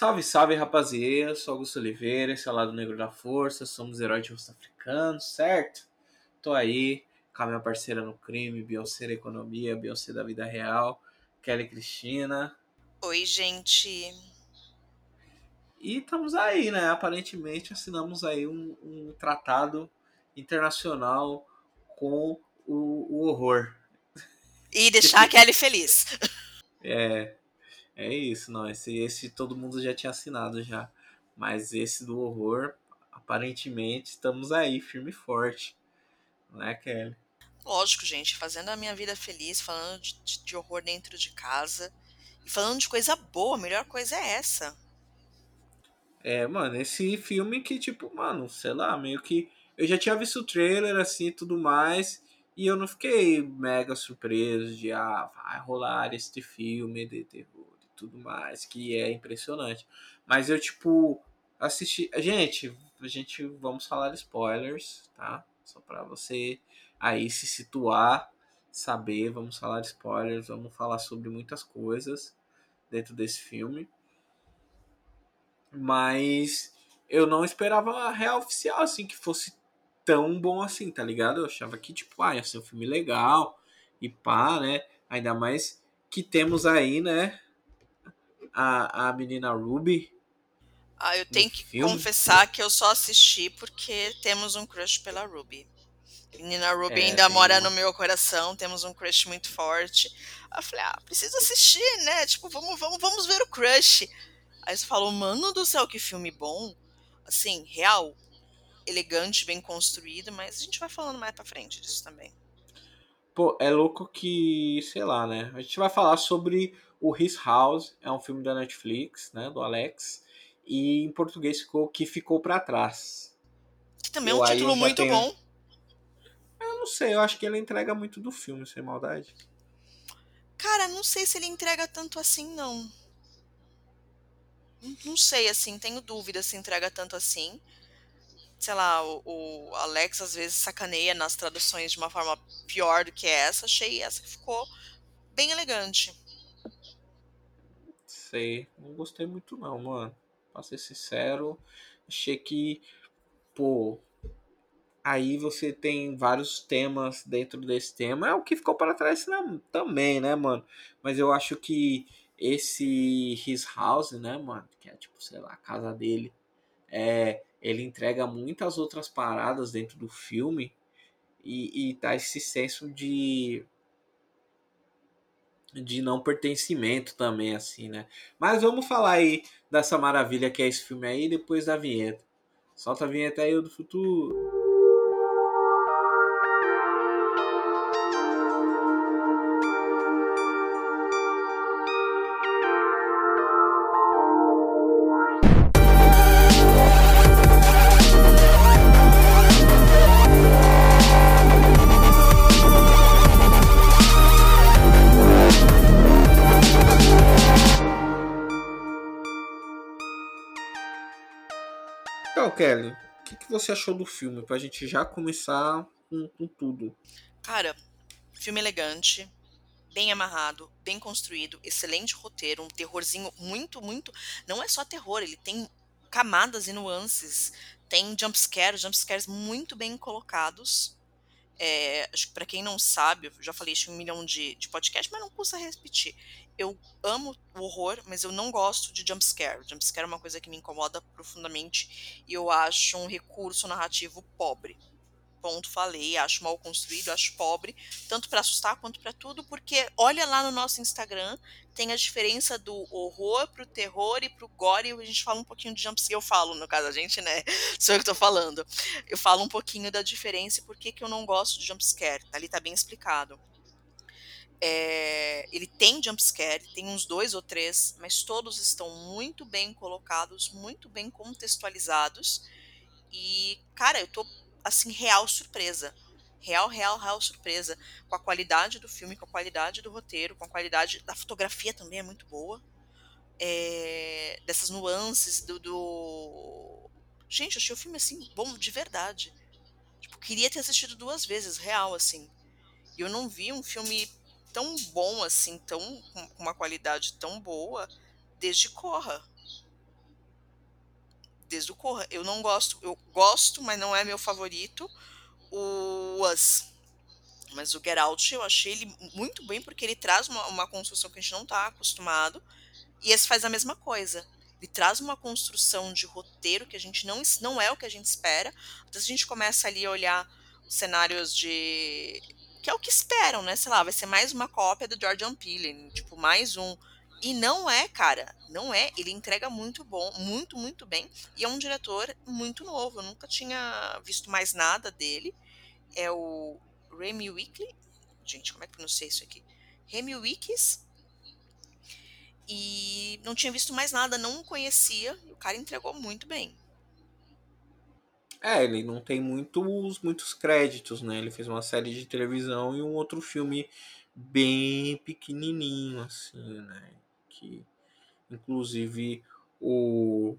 Salve, salve, rapaziada. Sou Augusto Oliveira, esse é o Lado Negro da Força. Somos heróis de rosto africano, certo? Tô aí com a minha parceira no crime, Beyoncé da Economia, Beyoncé da Vida Real, Kelly Cristina. Oi, gente. E estamos aí, né? Aparentemente assinamos aí um, um tratado internacional com o, o horror. E deixar a Kelly feliz. É, é isso, não. Esse, esse todo mundo já tinha assinado já. Mas esse do horror, aparentemente, estamos aí, firme e forte. Não é, Kelly? Lógico, gente, fazendo a minha vida feliz, falando de, de horror dentro de casa. E falando de coisa boa, a melhor coisa é essa. É, mano, esse filme que, tipo, mano, sei lá, meio que. Eu já tinha visto o trailer assim e tudo mais. E eu não fiquei mega surpreso de, ah, vai rolar este filme de terror tudo mais, que é impressionante. Mas eu, tipo, assisti. Gente, a gente vamos falar spoilers, tá? Só pra você aí se situar, saber. Vamos falar spoilers, vamos falar sobre muitas coisas dentro desse filme. Mas eu não esperava a real oficial, assim, que fosse tão bom assim, tá ligado? Eu achava que, tipo, ah, ia ser um filme legal e pá, né? Ainda mais que temos aí, né? A, a menina Ruby. Ah, eu tenho que filme. confessar que eu só assisti porque temos um crush pela Ruby. Menina Ruby é, ainda mora uma... no meu coração, temos um crush muito forte. Aí eu falei, ah, preciso assistir, né? Tipo, vamos, vamos, vamos ver o crush. Aí você falou, mano do céu, que filme bom. Assim, real, elegante, bem construído, mas a gente vai falando mais pra frente disso também. Pô, é louco que, sei lá, né? A gente vai falar sobre o His House, é um filme da Netflix, né, do Alex, e em português ficou Que Ficou para Trás. Que também é um título muito tenho... bom. Eu não sei, eu acho que ele entrega muito do filme, sem maldade. Cara, não sei se ele entrega tanto assim, não. Não sei, assim, tenho dúvida se entrega tanto assim sei lá, o, o, Alex às vezes sacaneia nas traduções de uma forma pior do que essa. Achei essa que ficou bem elegante. Sei, não gostei muito não, mano. Pra ser sincero, achei que, pô, aí você tem vários temas dentro desse tema. É o que ficou para trás também, né, mano? Mas eu acho que esse His House, né, mano, que é tipo, sei lá, a casa dele, é ele entrega muitas outras paradas dentro do filme e, e dá esse senso de de não pertencimento também assim, né? Mas vamos falar aí dessa maravilha que é esse filme aí depois da vinheta. Solta a vinheta aí do futuro. Kelly, o que, que, você achou do filme? Pra gente já começar com, com tudo. Cara, filme elegante, bem amarrado, bem construído, excelente roteiro, um terrorzinho muito, muito. Não é só terror, ele tem camadas e nuances. Tem jumpscares, jumpscares muito bem colocados. É, acho que para quem não sabe, eu já falei isso em um milhão de, de podcasts, mas não custa repetir. Eu amo o horror, mas eu não gosto de jumpscare. Jumpscare é uma coisa que me incomoda profundamente e eu acho um recurso narrativo pobre ponto falei, acho mal construído, acho pobre, tanto para assustar quanto para tudo, porque olha lá no nosso Instagram, tem a diferença do horror pro terror e pro gore, a gente fala um pouquinho de jumpscare, eu falo, no caso a gente, né, sou eu que tô falando. Eu falo um pouquinho da diferença e por que que eu não gosto de jumpscare, ali tá bem explicado. É, ele tem jumpscare, tem uns dois ou três, mas todos estão muito bem colocados, muito bem contextualizados. E, cara, eu tô assim, real surpresa. Real, real, real surpresa. Com a qualidade do filme, com a qualidade do roteiro, com a qualidade da fotografia também é muito boa. É, dessas nuances do, do, Gente, eu achei o filme assim, bom de verdade. Tipo, queria ter assistido duas vezes, real, assim. E eu não vi um filme tão bom assim, tão com uma qualidade tão boa desde Corra. desde o Corra. Eu não gosto, eu gosto, mas não é meu favorito. O Us. Mas o Get Out eu achei ele muito bem porque ele traz uma, uma construção que a gente não está acostumado. E esse faz a mesma coisa. Ele traz uma construção de roteiro que a gente não, não é o que a gente espera. Então, a gente começa ali a olhar cenários de. Que é o que esperam, né? Sei lá, vai ser mais uma cópia do Jordan Peele, tipo, mais um. E não é, cara, não é. Ele entrega muito bom, muito, muito bem. E é um diretor muito novo. Eu nunca tinha visto mais nada dele. É o Remy Weekly. Gente, como é que pronuncia isso aqui? Remy Wikis e não tinha visto mais nada, não conhecia, e o cara entregou muito bem. É, ele não tem muitos, muitos créditos, né? Ele fez uma série de televisão e um outro filme bem pequenininho, assim, né? Que, inclusive, o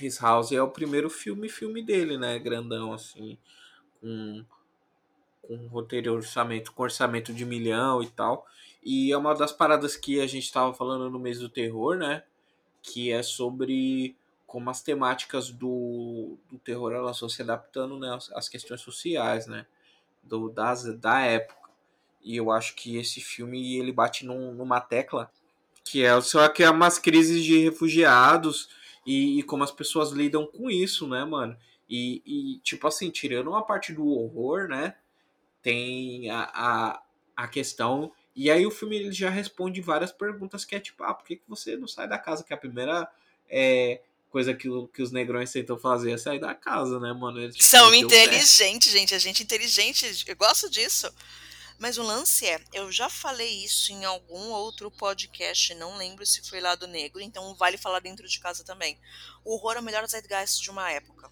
His House é o primeiro filme filme dele, né? Grandão, assim, com, com roteiro orçamento, com orçamento de milhão e tal. E é uma das paradas que a gente estava falando no mês do terror, né? Que é sobre como as temáticas do, do terror elas vão se adaptando né, às, questões sociais, né? Do, das, da época. E eu acho que esse filme ele bate num, numa tecla que é só que é umas crises de refugiados e, e, como as pessoas lidam com isso, né, mano? E, e, tipo assim, tirando uma parte do horror, né? Tem a, a, a questão e aí o filme ele já responde várias perguntas que é tipo, ah, por que, que você não sai da casa? Que a primeira é, coisa que, que os negrões tentam fazer é sair da casa, né, mano? Eles, tipo, São inteligentes, gente. A gente é inteligente. Eu gosto disso. Mas o lance é, eu já falei isso em algum outro podcast, não lembro se foi lá do Negro, então vale falar dentro de casa também. O horror é o melhor zeitgeist de uma época.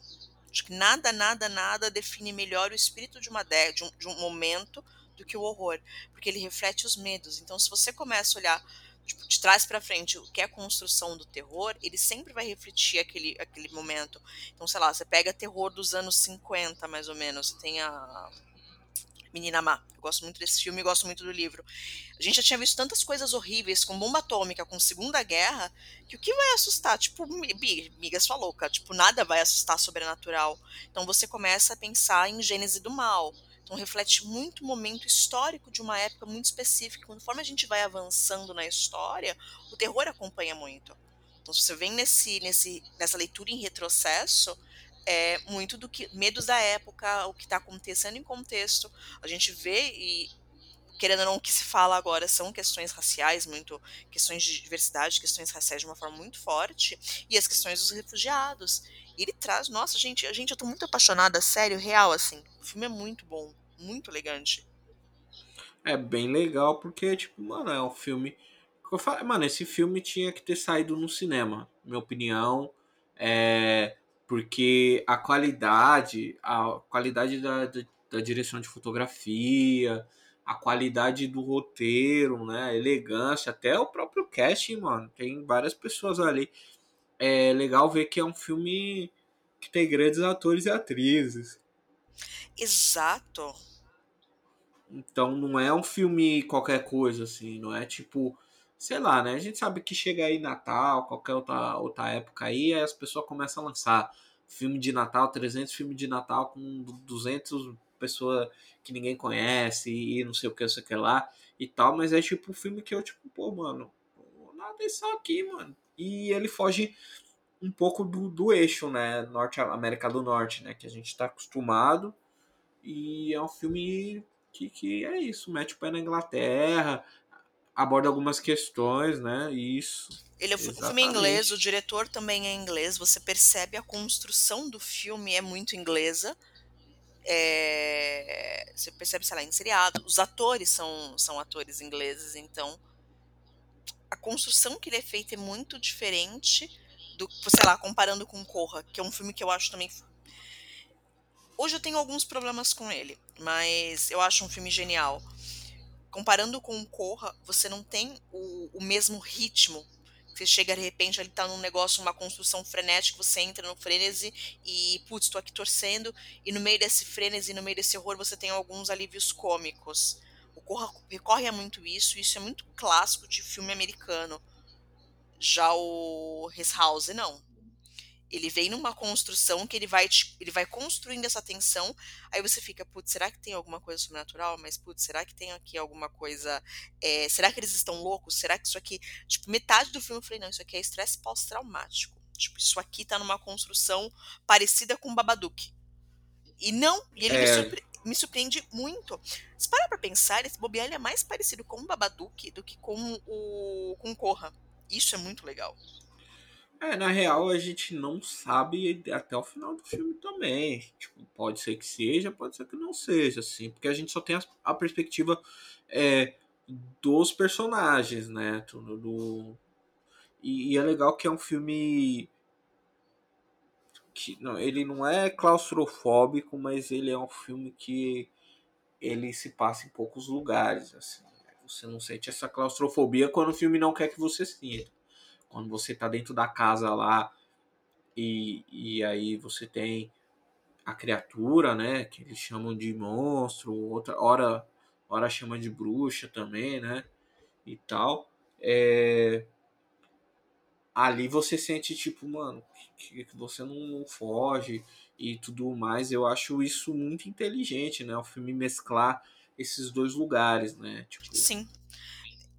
Acho que nada, nada, nada define melhor o espírito de uma de um, de um momento do que o horror, porque ele reflete os medos. Então, se você começa a olhar tipo, de trás para frente o que é a construção do terror, ele sempre vai refletir aquele, aquele momento. Então, sei lá, você pega terror dos anos 50, mais ou menos, tem a Menina Má. Eu gosto muito desse filme gosto muito do livro. A gente já tinha visto tantas coisas horríveis com bomba atômica, com Segunda Guerra, que o que vai assustar? Tipo, migas sua louca, tipo, nada vai assustar sobrenatural. Então você começa a pensar em Gênese do Mal. Então reflete muito momento histórico de uma época muito específica. Conforme a gente vai avançando na história, o terror acompanha muito. Então se você vem nesse, nesse, nessa leitura em retrocesso, é muito do que medos da época, o que está acontecendo em contexto. A gente vê e querendo ou não, o que se fala agora são questões raciais, muito questões de diversidade, questões raciais de uma forma muito forte, e as questões dos refugiados. E ele traz, nossa, gente, a gente, eu tô muito apaixonada, sério, real, assim. O filme é muito bom, muito elegante. É bem legal, porque, tipo, mano, é um filme. Mano, esse filme tinha que ter saído no cinema, minha opinião. É, porque a qualidade, a qualidade da, da, da direção de fotografia, a qualidade do roteiro, né? A elegância, até o próprio casting, mano. Tem várias pessoas ali é legal ver que é um filme que tem grandes atores e atrizes. Exato. Então não é um filme qualquer coisa, assim, não é tipo, sei lá, né? A gente sabe que chega aí Natal, qualquer outra, outra época aí, aí as pessoas começam a lançar filme de Natal, 300 filmes de Natal com 200 pessoas que ninguém conhece e não sei o que, não sei o que lá e tal, mas é tipo um filme que eu, tipo, pô, mano, nada isso aqui, mano e ele foge um pouco do, do eixo, né? Norte América do Norte, né? Que a gente está acostumado. E é um filme que, que é isso, mete o pé na Inglaterra, aborda algumas questões, né? Isso. Ele é um filme inglês, o diretor também é inglês. Você percebe a construção do filme é muito inglesa. É... Você percebe, sei lá, em seriado. Os atores são, são atores ingleses, então a construção que ele é feito é muito diferente do, sei lá, comparando com Corra, que é um filme que eu acho também Hoje eu tenho alguns problemas com ele, mas eu acho um filme genial. Comparando com Corra, você não tem o, o mesmo ritmo. Você chega de repente, ele tá num negócio, uma construção frenética, você entra no frenesi e, putz, tô aqui torcendo, e no meio desse frenesi, no meio desse horror, você tem alguns alívios cômicos. O Corra recorre a muito isso, isso é muito clássico de filme americano. Já o His House, não. Ele vem numa construção que ele vai, te- ele vai construindo essa tensão, aí você fica, putz, será que tem alguma coisa sobrenatural? Mas, putz, será que tem aqui alguma coisa. é, será que eles estão loucos? Será que isso aqui. Tipo, metade do filme eu falei, não, isso aqui é estresse pós-traumático. Tipo, isso aqui tá numa construção parecida com Babadook. E não, e ele me, É, surpre- me surpreende muito. Se parar pra pensar, esse bobear ele é mais parecido com o Babadook do que com o com Corra. Isso é muito legal. É, na real a gente não sabe até o final do filme também. Tipo, pode ser que seja, pode ser que não seja, assim, porque a gente só tem a, a perspectiva é, dos personagens, né? Tudo do, e, e é legal que é um filme que não, ele não é claustrofóbico, mas ele é um filme que ele se passa em poucos lugares, assim. Você não sente essa claustrofobia quando o filme não quer que você sinta. Quando você tá dentro da casa lá e, e aí você tem a criatura, né, que eles chamam de monstro, outra hora hora chama de bruxa também, né, e tal. É, ali você sente tipo, mano, que, que você não, não foge e tudo mais. Eu acho isso muito inteligente, né? O filme mesclar esses dois lugares, né? Tipo, Sim.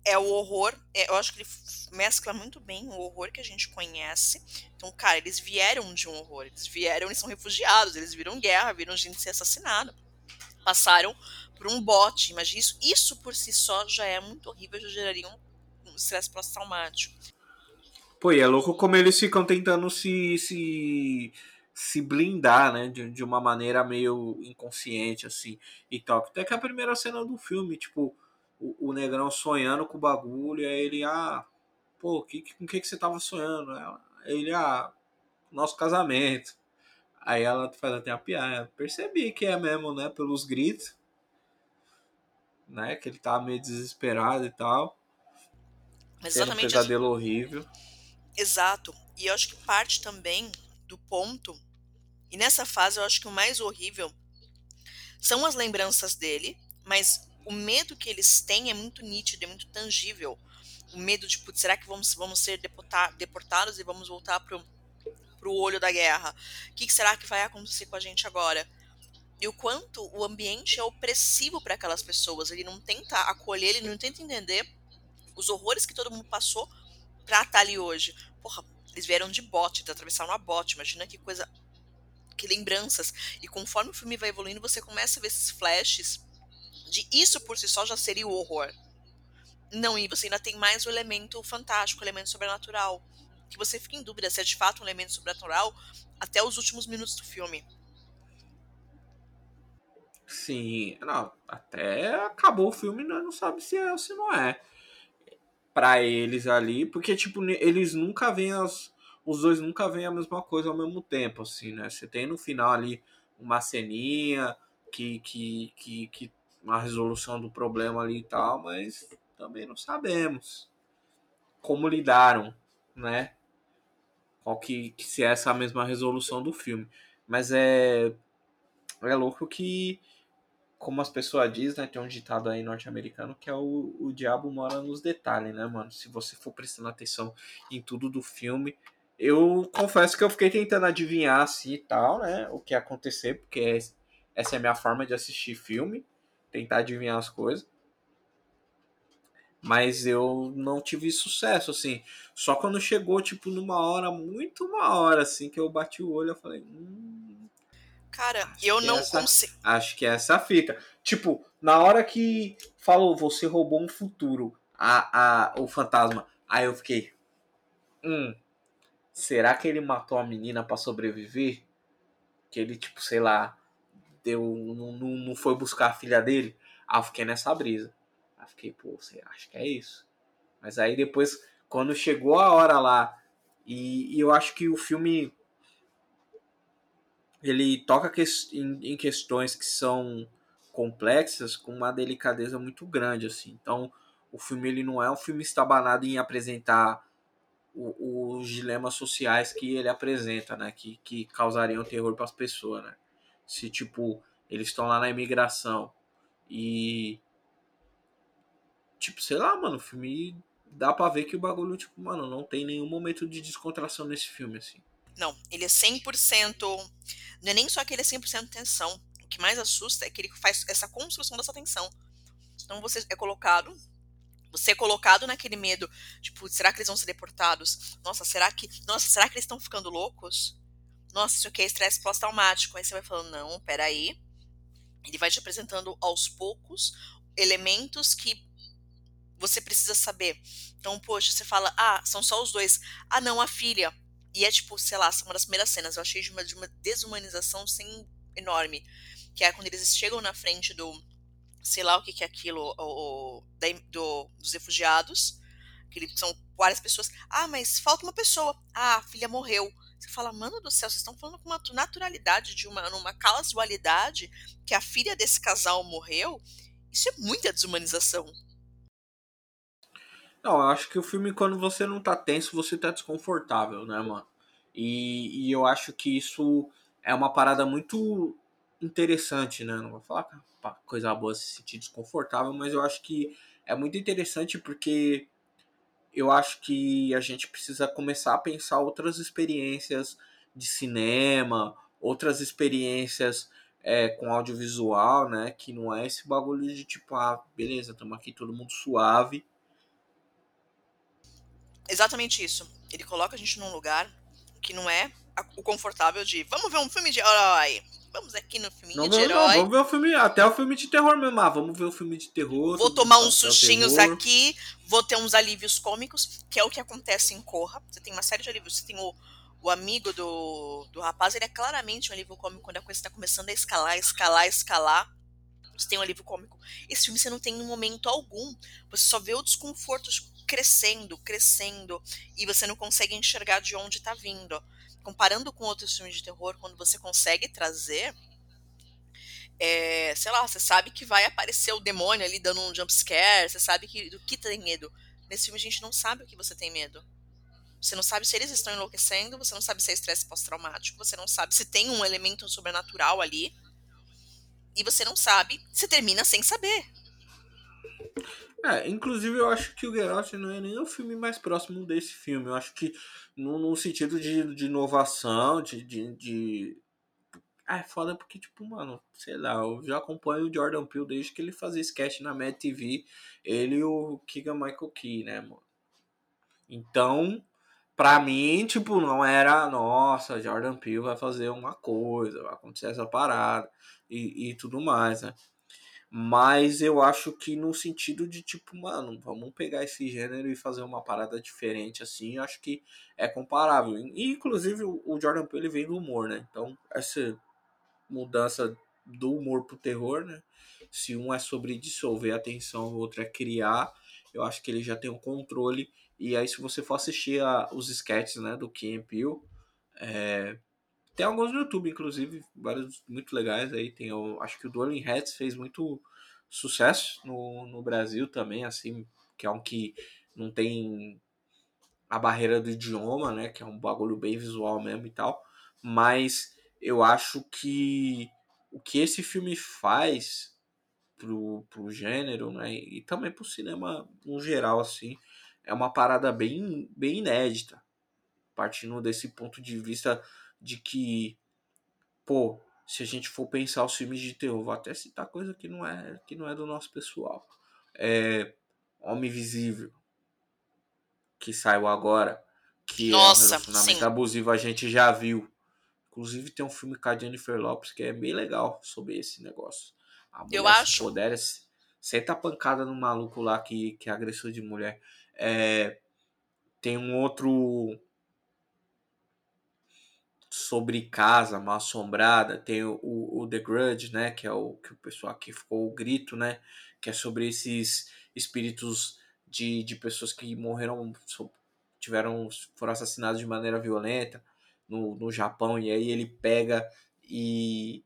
É o horror, é, eu acho que ele mescla muito bem o horror que a gente conhece. Então, cara, eles vieram de um horror, eles vieram, eles são refugiados, eles viram guerra, viram gente ser assassinada. Passaram por um bote, imagina isso. Isso por si só já é muito horrível, já geraria um um estresse pós-traumático. pô, e é louco como eles ficam tentando se se se blindar, né, de, de uma maneira meio inconsciente assim e tal. Até que a primeira cena do filme, tipo, o, o negrão sonhando com o bagulho, e aí ele, ah, pô, que, com o que, que você tava sonhando? Ela, ele, ah, nosso casamento. Aí ela faz até a piada. Percebi que é mesmo, né? Pelos gritos, né? Que ele tava meio desesperado e tal. Mas Tendo um exatamente pesadelo horrível. Exato. E eu acho que parte também do ponto. E nessa fase eu acho que o mais horrível são as lembranças dele, mas o medo que eles têm é muito nítido, é muito tangível. O medo de, putz, será que vamos, vamos ser deporta- deportados e vamos voltar pro, pro olho da guerra? O que, que será que vai acontecer com a gente agora? E o quanto o ambiente é opressivo para aquelas pessoas. Ele não tenta acolher, ele não tenta entender os horrores que todo mundo passou pra estar ali hoje. Porra, eles vieram de bote, atravessaram a bote. Imagina que coisa. Que lembranças. E conforme o filme vai evoluindo, você começa a ver esses flashes de isso por si só já seria o horror. Não, e você ainda tem mais o elemento fantástico, o elemento sobrenatural. Que você fica em dúvida se é de fato um elemento sobrenatural até os últimos minutos do filme. Sim, não, até acabou o filme, nós não sabe se é ou se não é. Pra eles ali, porque, tipo, eles nunca veem as. Os dois nunca veem a mesma coisa ao mesmo tempo, assim, né? Você tem no final ali uma ceninha que, que, que, que uma resolução do problema ali e tal, mas também não sabemos como lidaram, né? Qual que, que se é essa mesma resolução do filme. Mas é. É louco que como as pessoas dizem, né? Tem um ditado aí norte-americano que é o, o diabo mora nos detalhes, né, mano? Se você for prestando atenção em tudo do filme. Eu confesso que eu fiquei tentando adivinhar assim e tal, né? O que ia acontecer, porque es- essa é a minha forma de assistir filme, tentar adivinhar as coisas. Mas eu não tive sucesso, assim. Só quando chegou, tipo, numa hora, muito uma hora, assim, que eu bati o olho, eu falei, hum, Cara, eu não essa- consigo. Acho que é essa a fita. Tipo, na hora que falou, você roubou um futuro, a, a, o fantasma. Aí eu fiquei. Hum. Será que ele matou a menina pra sobreviver? Que ele, tipo, sei lá, deu. Não, não, não foi buscar a filha dele? Aí eu fiquei nessa brisa. Aí fiquei, pô, você acha que é isso? Mas aí depois, quando chegou a hora lá, e, e eu acho que o filme ele toca ques- em, em questões que são complexas com uma delicadeza muito grande assim então o filme ele não é um filme estabanado em apresentar os dilemas sociais que ele apresenta né que, que causariam terror para as pessoas né se tipo eles estão lá na imigração e tipo sei lá mano o filme dá pra ver que o bagulho tipo mano não tem nenhum momento de descontração nesse filme assim Não, ele é 100%. Não é nem só que ele é 100% tensão. O que mais assusta é que ele faz essa construção dessa tensão. Então você é colocado. Você é colocado naquele medo, tipo, será que eles vão ser deportados? Nossa, será que. Nossa, será que eles estão ficando loucos? Nossa, isso aqui é estresse pós-traumático. Aí você vai falando, não, peraí. Ele vai te apresentando aos poucos elementos que você precisa saber. Então, poxa, você fala, ah, são só os dois. Ah, não, a filha. E é tipo, sei lá, uma das primeiras cenas. Eu achei de uma, de uma desumanização sem enorme. Que é quando eles chegam na frente do. Sei lá o que, que é aquilo, o, da, do, dos refugiados. Que são várias pessoas. Ah, mas falta uma pessoa. Ah, a filha morreu. Você fala, mano do céu, vocês estão falando com uma naturalidade, de uma, numa casualidade, que a filha desse casal morreu. Isso é muita desumanização. Não, eu acho que o filme, quando você não tá tenso, você tá desconfortável, né, mano? E, e eu acho que isso é uma parada muito interessante, né? Não vou falar é coisa boa se sentir desconfortável, mas eu acho que é muito interessante porque eu acho que a gente precisa começar a pensar outras experiências de cinema, outras experiências é, com audiovisual, né? Que não é esse bagulho de tipo, ah, beleza, estamos aqui todo mundo suave exatamente isso. Ele coloca a gente num lugar que não é o confortável de vamos ver um filme de herói. Vamos aqui no filme de herói. Não, vamos ver o filme, até o filme de terror mesmo. Ah, vamos ver o filme de terror. Vou tomar uns sustinhos aqui, vou ter uns alívios cômicos, que é o que acontece em Corra. Você tem uma série de alívios. Você tem o, o amigo do, do rapaz, ele é claramente um alívio cômico quando a coisa está começando a escalar, escalar, escalar. Você tem um alívio cômico. Esse filme você não tem em momento algum. Você só vê o desconforto crescendo, crescendo, e você não consegue enxergar de onde está vindo. Comparando com outros filmes de terror, quando você consegue trazer, é, sei lá, você sabe que vai aparecer o demônio ali dando um jump scare, você sabe que, do que tem medo. Nesse filme a gente não sabe o que você tem medo. Você não sabe se eles estão enlouquecendo, você não sabe se é estresse pós-traumático, você não sabe se tem um elemento sobrenatural ali. E você não sabe, você termina sem saber. É, inclusive eu acho que o Get Out não é nem o filme mais próximo desse filme. Eu acho que no, no sentido de, de inovação, de, de, de... Ah, é foda porque, tipo, mano, sei lá, eu já acompanho o Jordan Peele desde que ele fazia sketch na Mad TV. Ele e o Keegan Michael Key, né, mano? Então, pra mim, tipo, não era, nossa, Jordan Peele vai fazer uma coisa, vai acontecer essa parada e, e tudo mais, né? Mas eu acho que no sentido de tipo, mano, vamos pegar esse gênero e fazer uma parada diferente assim, eu acho que é comparável. E inclusive o Jordan Peele vem do humor, né? Então, essa mudança do humor pro terror, né? Se um é sobre dissolver a tensão, o outro é criar, eu acho que ele já tem o um controle. E aí, se você for assistir a, os sketches, né, do Kim Peele, é, tem alguns no YouTube, inclusive, vários muito legais aí. Tem o, acho que o Dueling Hats fez muito sucesso no, no Brasil também, assim, que é um que não tem a barreira do idioma, né? Que é um bagulho bem visual mesmo e tal. Mas eu acho que o que esse filme faz pro, pro gênero, né? E também pro cinema no geral, assim, é uma parada bem, bem inédita. Partindo desse ponto de vista de que, pô, se a gente for pensar os filmes de terror, vou até citar coisa que não é, que não é do nosso pessoal. É Homem Visível, que saiu agora, que Nossa, é um relacionamento sim. abusivo, a gente já viu. Inclusive tem um filme com a Jennifer Lopes que é bem legal sobre esse negócio. A mulher, Eu acho. Puder, senta a pancada no maluco lá que, que é agressor de mulher. É, tem um outro sobre casa mal assombrada, tem o, o, The Grudge, né, que é o que o pessoal aqui ficou o grito, né, que é sobre esses espíritos de, de pessoas que morreram, tiveram, foram assassinados de maneira violenta no, no Japão, e aí ele pega e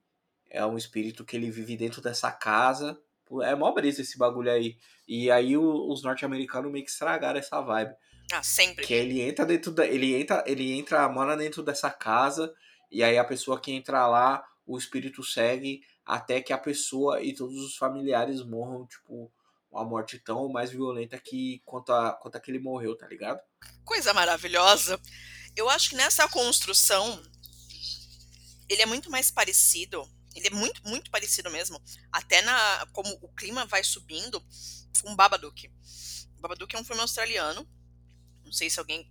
é um espírito que ele vive dentro dessa casa, é mó brisa esse bagulho aí, e aí os norte-americanos meio que estragaram essa vibe. Ah, sempre. Que ele entra dentro da. Ele entra, ele entra, mora dentro dessa casa, e aí a pessoa que entra lá, o espírito segue até que a pessoa e todos os familiares morram, tipo, uma morte tão mais violenta que quanto a, quanto a que ele morreu, tá ligado? Coisa maravilhosa. Eu acho que nessa construção ele é muito mais parecido. Ele é muito, muito parecido mesmo. Até na. Como o clima vai subindo com Babadook. Babadook é um filme australiano. Não sei se alguém.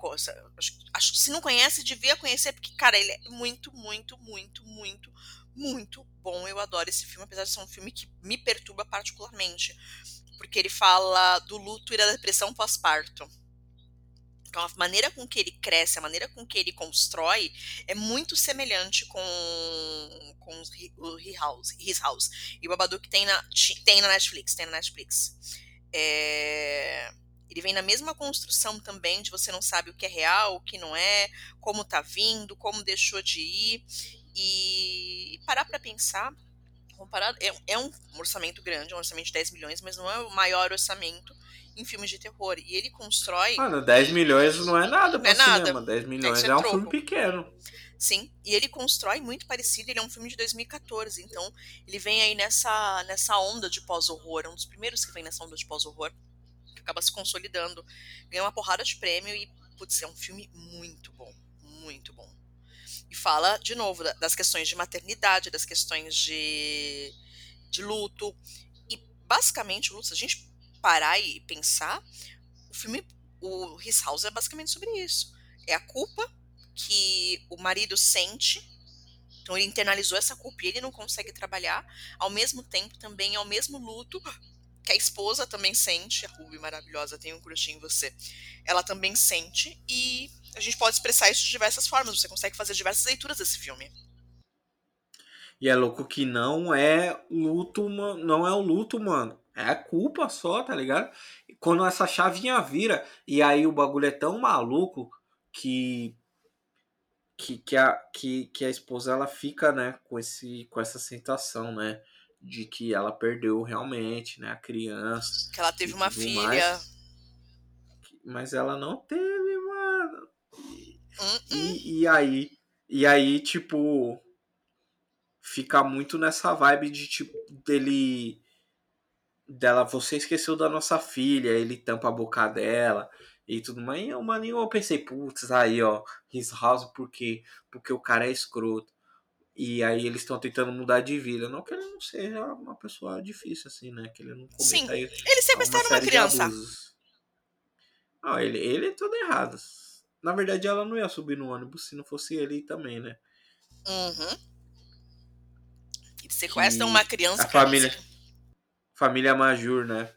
Acho, se não conhece, devia conhecer, porque, cara, ele é muito, muito, muito, muito, muito bom. Eu adoro esse filme, apesar de ser um filme que me perturba particularmente. Porque ele fala do luto e da depressão pós-parto. Então, a maneira com que ele cresce, a maneira com que ele constrói é muito semelhante com, com o His House, His House. E o Babadook tem na, tem na Netflix, tem na Netflix. É, ele vem na mesma construção também, de você não sabe o que é real, o que não é, como tá vindo, como deixou de ir. E parar para pensar, comparado, é, é um orçamento grande, um orçamento de 10 milhões, mas não é o maior orçamento em filmes de terror. E ele constrói. Mano, 10 milhões não é nada pra não é cinema. Nada. 10 milhões é, é um filme pequeno. Sim, e ele constrói muito parecido, ele é um filme de 2014, então ele vem aí nessa, nessa onda de pós-horror, é um dos primeiros que vem nessa onda de pós-horror, acaba se consolidando, ganha uma porrada de prêmio e, putz, é um filme muito bom, muito bom. E fala, de novo, das questões de maternidade, das questões de, de luto, e basicamente, luto, se a gente parar e pensar, o filme, o His House é basicamente sobre isso. É a culpa que o marido sente, então ele internalizou essa culpa e ele não consegue trabalhar, ao mesmo tempo também é o mesmo luto que a esposa também sente, a Ruby maravilhosa, tem um crush em você, ela também sente e a gente pode expressar isso de diversas formas, você consegue fazer diversas leituras desse filme. E é louco que não é luto, não é o luto, mano. É culpa só, tá ligado? Quando essa chavinha vira, e aí o bagulho é tão maluco que que, que, a, que, que a esposa ela fica, né, com, esse, com essa sensação, né, de que ela perdeu realmente, né, a criança. Que ela teve uma filha. Mais. Mas ela não teve, mano. E, uh -uh. e, e aí, e aí, tipo, fica muito nessa vibe de, tipo, dele dela, você esqueceu da nossa filha, ele tampa a boca dela e tudo mais. E eu, mano, eu pensei, putz, aí, ó, His House, por quê? Porque o cara é escroto. E aí eles estão tentando mudar de vida. Não que ele não seja uma pessoa difícil, assim, né? Que ele não Sim, ele sempre está numa criança. Não, ele, ele é todo errado. Na verdade, ela não ia subir no ônibus se não fosse ele também, né? Uhum. Eles sequestram uma criança. A família família Majur, né?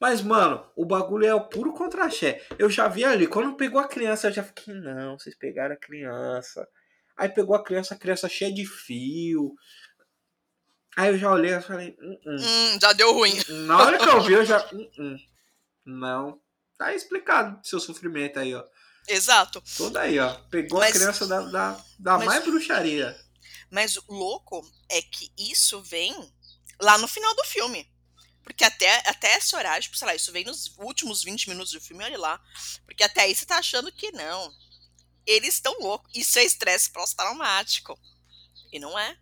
Mas, mano, o bagulho é o puro contra-cheque. Eu já vi ali, quando pegou a criança, eu já fiquei, não, vocês pegaram a criança. Aí pegou a criança, a criança cheia de fio. Aí eu já olhei e falei, hum, hum. hum, já deu ruim. Na hora que eu vi, eu já. Hum, hum. Não. Tá explicado seu sofrimento aí, ó. Exato. Toda aí, ó. Pegou mas, a criança da, da, da mas, mais bruxaria. Mas o louco é que isso vem lá no final do filme. Porque até, até esse horário, tipo, sei lá, isso vem nos últimos 20 minutos do filme, olha lá. Porque até aí você tá achando que não. Eles estão loucos. Isso é estresse pós-traumático. E não é.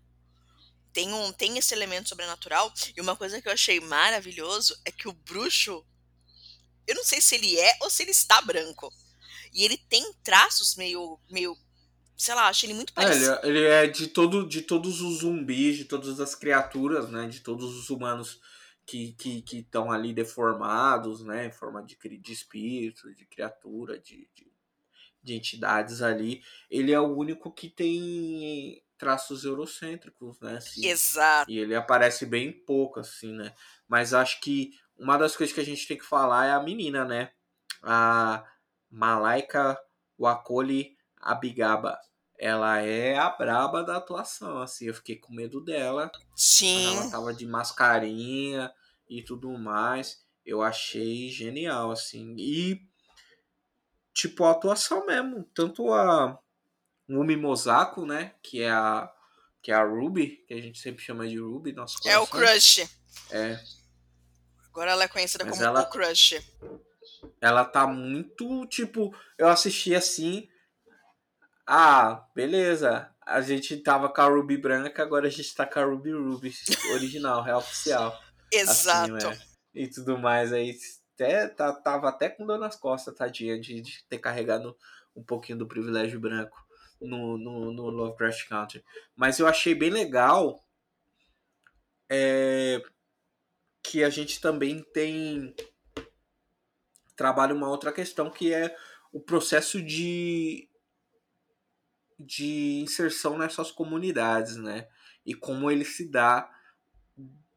Tem, um, tem esse elemento sobrenatural. E uma coisa que eu achei maravilhoso é que o bruxo. Eu não sei se ele é ou se ele está branco. E ele tem traços meio, meio sei lá, acho ele muito parecido. É, ele, é, ele, é de, todo, de todos os zumbis, de todas as criaturas, né? De todos os humanos que estão que, que ali deformados, né, em forma de, de espírito, de criatura, de, de, de, entidades ali, ele é o único que tem traços eurocêntricos, né? Assim, Exato. E ele aparece bem pouco, assim, né? Mas acho que uma das coisas que a gente tem que falar é a menina, né? A Malaika Wakoli Abigaba ela é a braba da atuação, assim, eu fiquei com medo dela. Sim. Ela tava de mascarinha e tudo mais. Eu achei genial, assim. E, tipo, a atuação mesmo. Tanto a Umi Mosako, né, que é a que é a Ruby, que a gente sempre chama de Ruby, nosso É o Crush. É. Agora ela é conhecida Mas como ela, o Crush. Ela tá muito, tipo, eu assisti assim, ah, beleza. A gente tava com a Ruby branca, agora a gente tá com a Ruby Ruby original, real oficial. Exato. Assim, né? E tudo mais aí. Até, tá, tava até com dor nas costas, tadinha, de, de ter carregado um pouquinho do privilégio branco no, no, no Lovecraft Country. Mas eu achei bem legal é, que a gente também tem trabalha uma outra questão que é o processo de de inserção nessas comunidades, né? E como ele se dá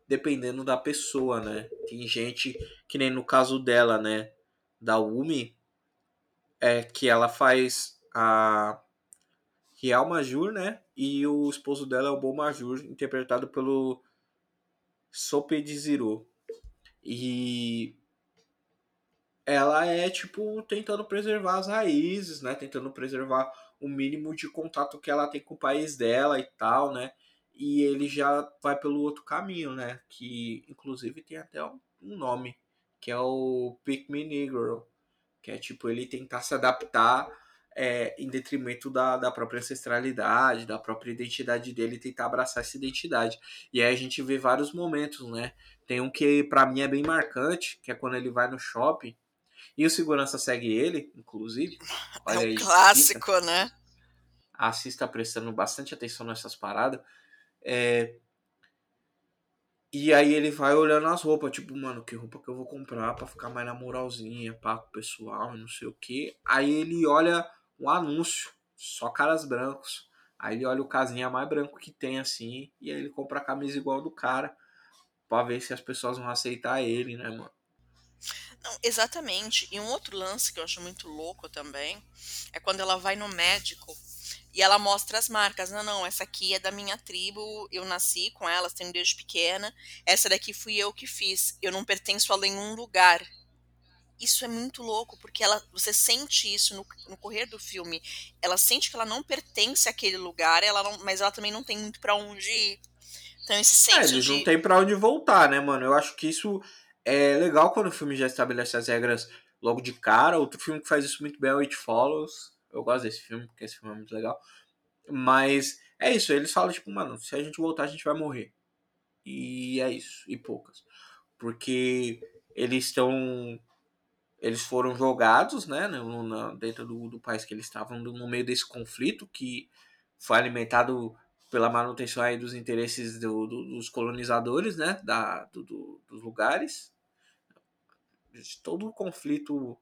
dependendo da pessoa, né? Tem gente que nem no caso dela, né, da Umi, é que ela faz a Rial Majur, né? E o esposo dela é o Bom Majur, interpretado pelo Sope de Ziro. E ela é tipo tentando preservar as raízes, né? Tentando preservar o mínimo de contato que ela tem com o país dela e tal, né? E ele já vai pelo outro caminho, né? Que inclusive tem até um nome, que é o Pick Me Negro, que é tipo ele tentar se adaptar é, em detrimento da, da própria ancestralidade, da própria identidade dele, tentar abraçar essa identidade. E aí a gente vê vários momentos, né? Tem um que para mim é bem marcante, que é quando ele vai no shopping e o segurança segue ele, inclusive. Olha é um aí, clássico, assista, né? Assista prestando bastante atenção nessas paradas. É... E aí ele vai olhando as roupas, tipo, mano, que roupa que eu vou comprar para ficar mais na moralzinha, pá, com o pessoal, não sei o que. Aí ele olha um anúncio, só caras brancos. Aí ele olha o casinha mais branco que tem, assim, e aí ele compra a camisa igual do cara, pra ver se as pessoas vão aceitar ele, né, mano? Não, exatamente. E um outro lance que eu acho muito louco também é quando ela vai no médico e ela mostra as marcas. Não, não, essa aqui é da minha tribo, eu nasci com elas, tenho desde pequena. Essa daqui fui eu que fiz. Eu não pertenço a nenhum lugar. Isso é muito louco, porque ela, você sente isso no, no correr do filme. Ela sente que ela não pertence àquele lugar, ela não, mas ela também não tem muito para onde ir. Então esse senso é, eles de... não tem para onde voltar, né, mano? Eu acho que isso é legal quando o filme já estabelece as regras logo de cara. Outro filme que faz isso muito bem é o It Follows. Eu gosto desse filme, porque esse filme é muito legal. Mas é isso, eles falam, tipo, mano, se a gente voltar, a gente vai morrer. E é isso, e poucas. Porque eles estão. Eles foram jogados, né, no, na, dentro do, do país que eles estavam, no meio desse conflito que foi alimentado pela manutenção aí dos interesses do, do, dos colonizadores, né, da, do, dos lugares. Todo o conflito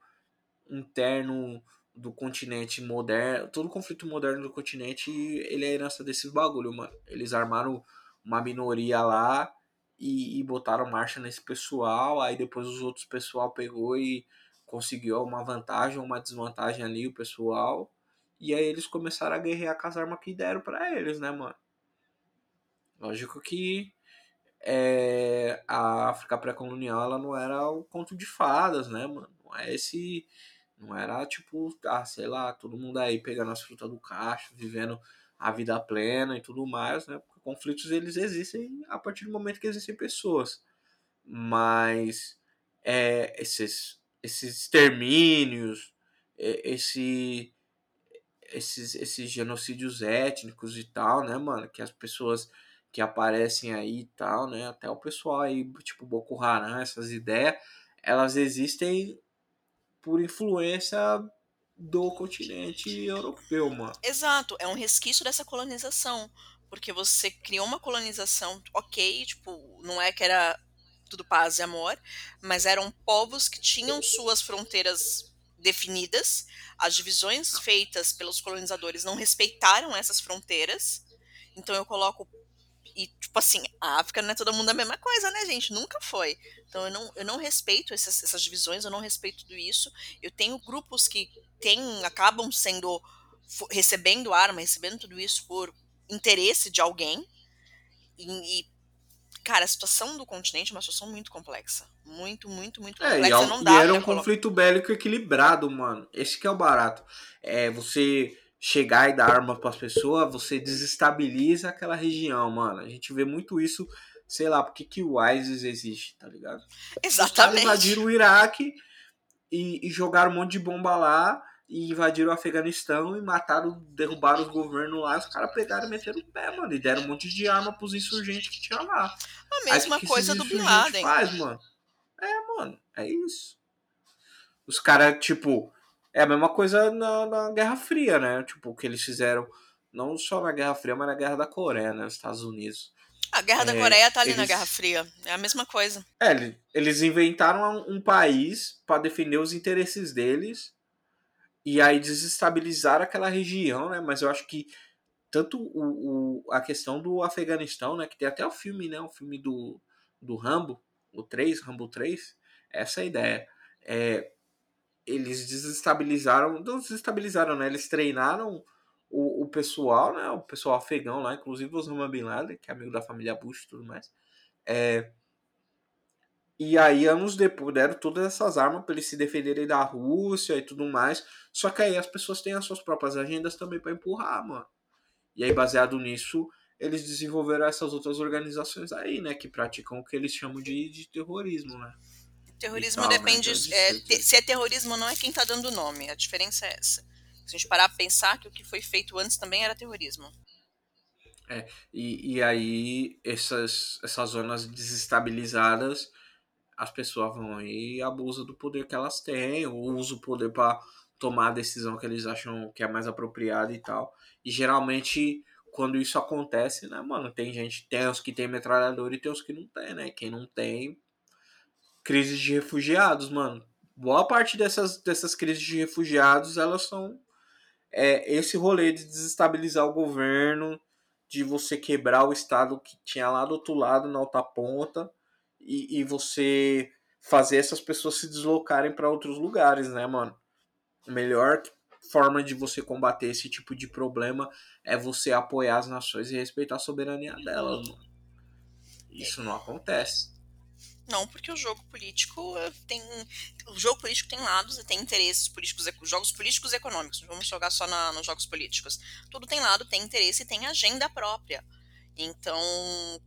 interno do continente moderno, todo conflito moderno do continente, ele é herança desses bagulho, mano. Eles armaram uma minoria lá e, e botaram marcha nesse pessoal, aí depois os outros pessoal pegou e conseguiu uma vantagem ou uma desvantagem ali, o pessoal. E aí eles começaram a guerrear com as armas que deram para eles, né, mano? Lógico que é, a África pré-colonial ela não era o conto de fadas, né, mano? Não é esse. Não era tipo, ah, sei lá, todo mundo aí pegando as frutas do cacho, vivendo a vida plena e tudo mais, né? Porque conflitos eles existem a partir do momento que existem pessoas. Mas é, esses, esses extermínios, esse, esses, esses genocídios étnicos e tal, né, mano? Que as pessoas que aparecem aí e tal, né? Até o pessoal aí, tipo Boko Haram, essas ideias, elas existem por influência do continente europeu, mano. Exato, é um resquício dessa colonização. Porque você criou uma colonização, ok, tipo, não é que era tudo paz e amor, mas eram povos que tinham suas fronteiras definidas, as divisões feitas pelos colonizadores não respeitaram essas fronteiras. Então eu coloco e, tipo assim, a África não é todo mundo a mesma coisa, né, gente? Nunca foi. Então eu não, eu não respeito essas, essas divisões, eu não respeito tudo isso. Eu tenho grupos que tem, acabam sendo recebendo arma, recebendo tudo isso por interesse de alguém. E, e, cara, a situação do continente é uma situação muito complexa. Muito, muito, muito é, complexa. E, não dá e era um conflito bélico equilibrado, mano. Esse que é o barato. É, você chegar e dar arma para as pessoas, você desestabiliza aquela região, mano. A gente vê muito isso, sei lá, porque que o ISIS existe, tá ligado? Exatamente. Os invadiram o Iraque e, e, jogaram um monte de bomba lá e invadiram o Afeganistão e mataram, derrubaram os governos lá. Os caras pegaram e meteram o pé, mano, e deram um monte de arma pros insurgentes que tinha lá. A mesma que coisa do Bin Laden. faz, mano? É, mano, é isso. Os caras, tipo, É a mesma coisa na, na Guerra Fria, né? Tipo, o que eles fizeram, não só na Guerra Fria, mas na Guerra da Coreia, né? Nos Estados Unidos. A Guerra da É, Coreia tá ali na eles- Guerra Fria. É a mesma coisa. É, ele- eles inventaram um país para defender os interesses deles e aí desestabilizar aquela região, né? Mas eu acho que tanto o, o- a questão do Afeganistão, né? Que tem até o filme, né? O filme do, do Rambo, o 3, Rambo 3, essa é a ideia. É, eles desestabilizaram, não desestabilizaram, né? Eles treinaram o, o pessoal, né? O pessoal afegão lá, inclusive o Osama Bin Laden, que é amigo da família Bush e tudo mais. É, e aí, anos depois, deram todas essas armas para eles se defenderem da Rússia e tudo mais. Só que aí as pessoas têm as suas próprias agendas também para empurrar, mano. E aí, baseado nisso, eles desenvolveram essas outras organizações aí, né? Que praticam o que eles chamam de, de terrorismo, né? Terrorismo tal, né? depende. Então, é, de- te- se é terrorismo, não é quem tá dando o nome. A diferença é essa. Se a gente parar pra pensar que o que foi feito antes também era terrorismo. E, e aí, essas, essas zonas desestabilizadas, as pessoas vão aí e abusam do poder que elas têm, ou usam o poder para tomar a decisão que eles acham que é mais apropriada e tal. E geralmente, quando isso acontece, né, mano, tem gente, tem os que tem metralhador e tem os que não tem, né? Quem não tem, crise de refugiados, mano. Boa parte dessas, dessas crises de refugiados, elas são é, esse rolê de desestabilizar o governo, de você quebrar o Estado que tinha lá do outro lado, na outra ponta, e, e você fazer essas pessoas se deslocarem para outros lugares, né, mano? A melhor forma de você combater esse tipo de problema é você apoiar as nações e respeitar a soberania delas, mano. Isso não acontece. Não, porque o jogo político eh, tem. O jogo político tem lados e tem interesses políticos, jogos políticos e econômicos. Vamos jogar só na- nos jogos políticos. Tudo tem lado, tem interesse e tem agenda própria. Então,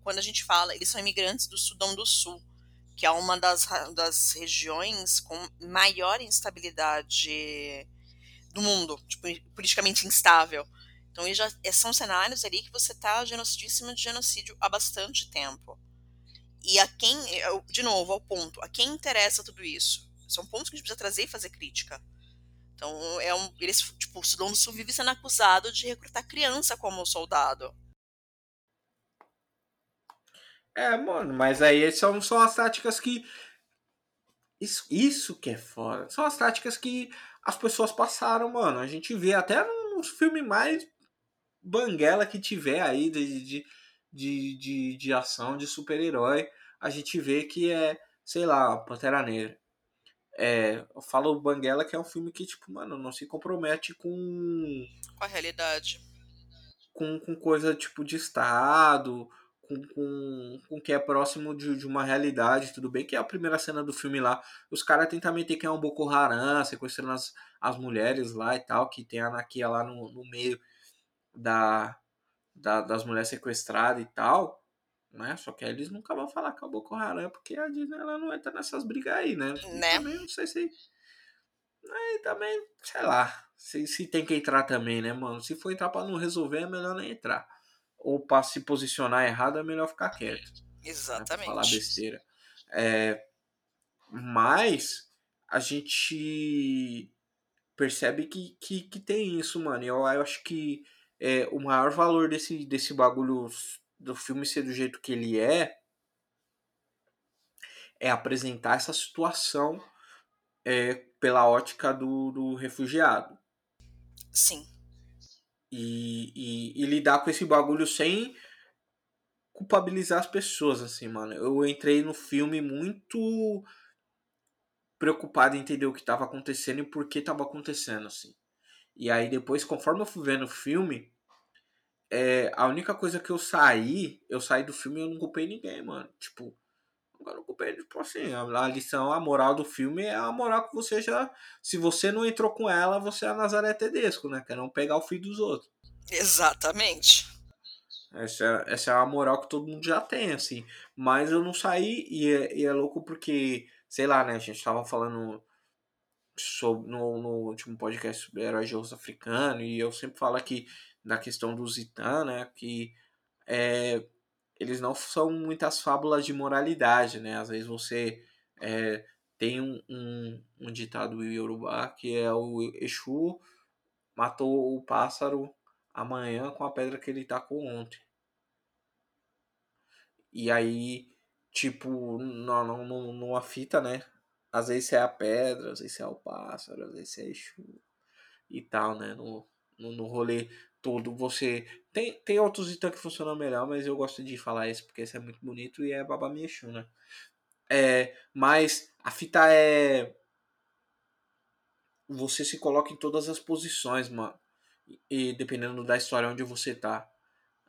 quando a gente fala, eles são imigrantes do Sudão do Sul, que é uma das, das regiões com maior instabilidade do mundo, tipo, politicamente instável. Então, já, eh, são cenários ali que você está genocidíssimo de genocídio há bastante tempo. E a quem, de novo, ao ponto, a quem interessa tudo isso? São pontos que a gente precisa trazer e fazer crítica. Então, é um, eles, tipo, o Sudão do Sul vive sendo acusado de recrutar criança como soldado. É, mano, mas aí são, são as táticas que. Isso, isso que é foda. São as táticas que as pessoas passaram, mano. A gente vê até nos filmes mais banguela que tiver aí de, de, de, de, de ação, de super-herói. A gente vê que é, sei lá, Pantera Negra. É, eu falo Banguela que é um filme que, tipo, mano, não se compromete com Com a realidade. com, com coisa tipo de Estado, com, com, com que é próximo de, de uma realidade, tudo bem que é a primeira cena do filme lá, os caras tentam meter que é um Boko Haram, sequestrando as, as mulheres lá e tal, que tem a Anakia lá no, no meio da, da, das mulheres sequestradas e tal, né? Só que aí eles nunca vão falar é o Boko Haram, porque a Disney ela não entra nessas brigas aí, né? Né? também não sei se... Aí também, sei lá, se, se tem que entrar também, né, mano? Se for entrar pra não resolver, é melhor nem entrar. Ou pra se posicionar errado, é melhor ficar quieto. né, Exatamente. falar besteira. É, mas a gente percebe que, que, que tem isso, mano. Eu, eu acho que é, o maior valor desse, desse bagulho do filme ser do jeito que ele é é apresentar essa situação é, pela ótica do, do refugiado. Sim. E, e, e lidar com esse bagulho sem culpabilizar as pessoas, assim, mano. Eu entrei no filme muito preocupado em entender o que estava acontecendo e por que estava acontecendo, assim. E aí depois, conforme eu fui vendo o filme, é, a única coisa que eu saí, eu saí do filme e eu não culpei ninguém, mano. Tipo, eu não culpei, tipo assim, a, lição, a moral do filme é a moral que você já. Se você não entrou com ela, você é a Nazaré Tedesco, né? Que é não pegar o filho dos outros. Exatamente. Essa, essa é a moral que todo mundo já tem, assim. Mas eu não saí e é, e é louco porque, sei lá, né? A gente tava falando sobre, no, no último podcast sobre heróis de africano e eu sempre falo aqui da questão do Zitã, né? Que é, eles não são muitas fábulas de moralidade, né? Às vezes você é, tem um, um, um ditado Yorubá que é o Exu matou o pássaro amanhã com a pedra que ele tacou ontem. E aí, tipo, não, numa fita, né? Às vezes é a pedra, às vezes é o pássaro, às vezes é Exu e tal, né? No, no, no rolê todo você. Tem, tem outros itãs que funcionam melhor, mas eu gosto de falar esse porque esse é muito bonito e é Babami Exu, né? É, mas a fita é. Você se coloca em todas as posições, mano. E dependendo da história onde você tá.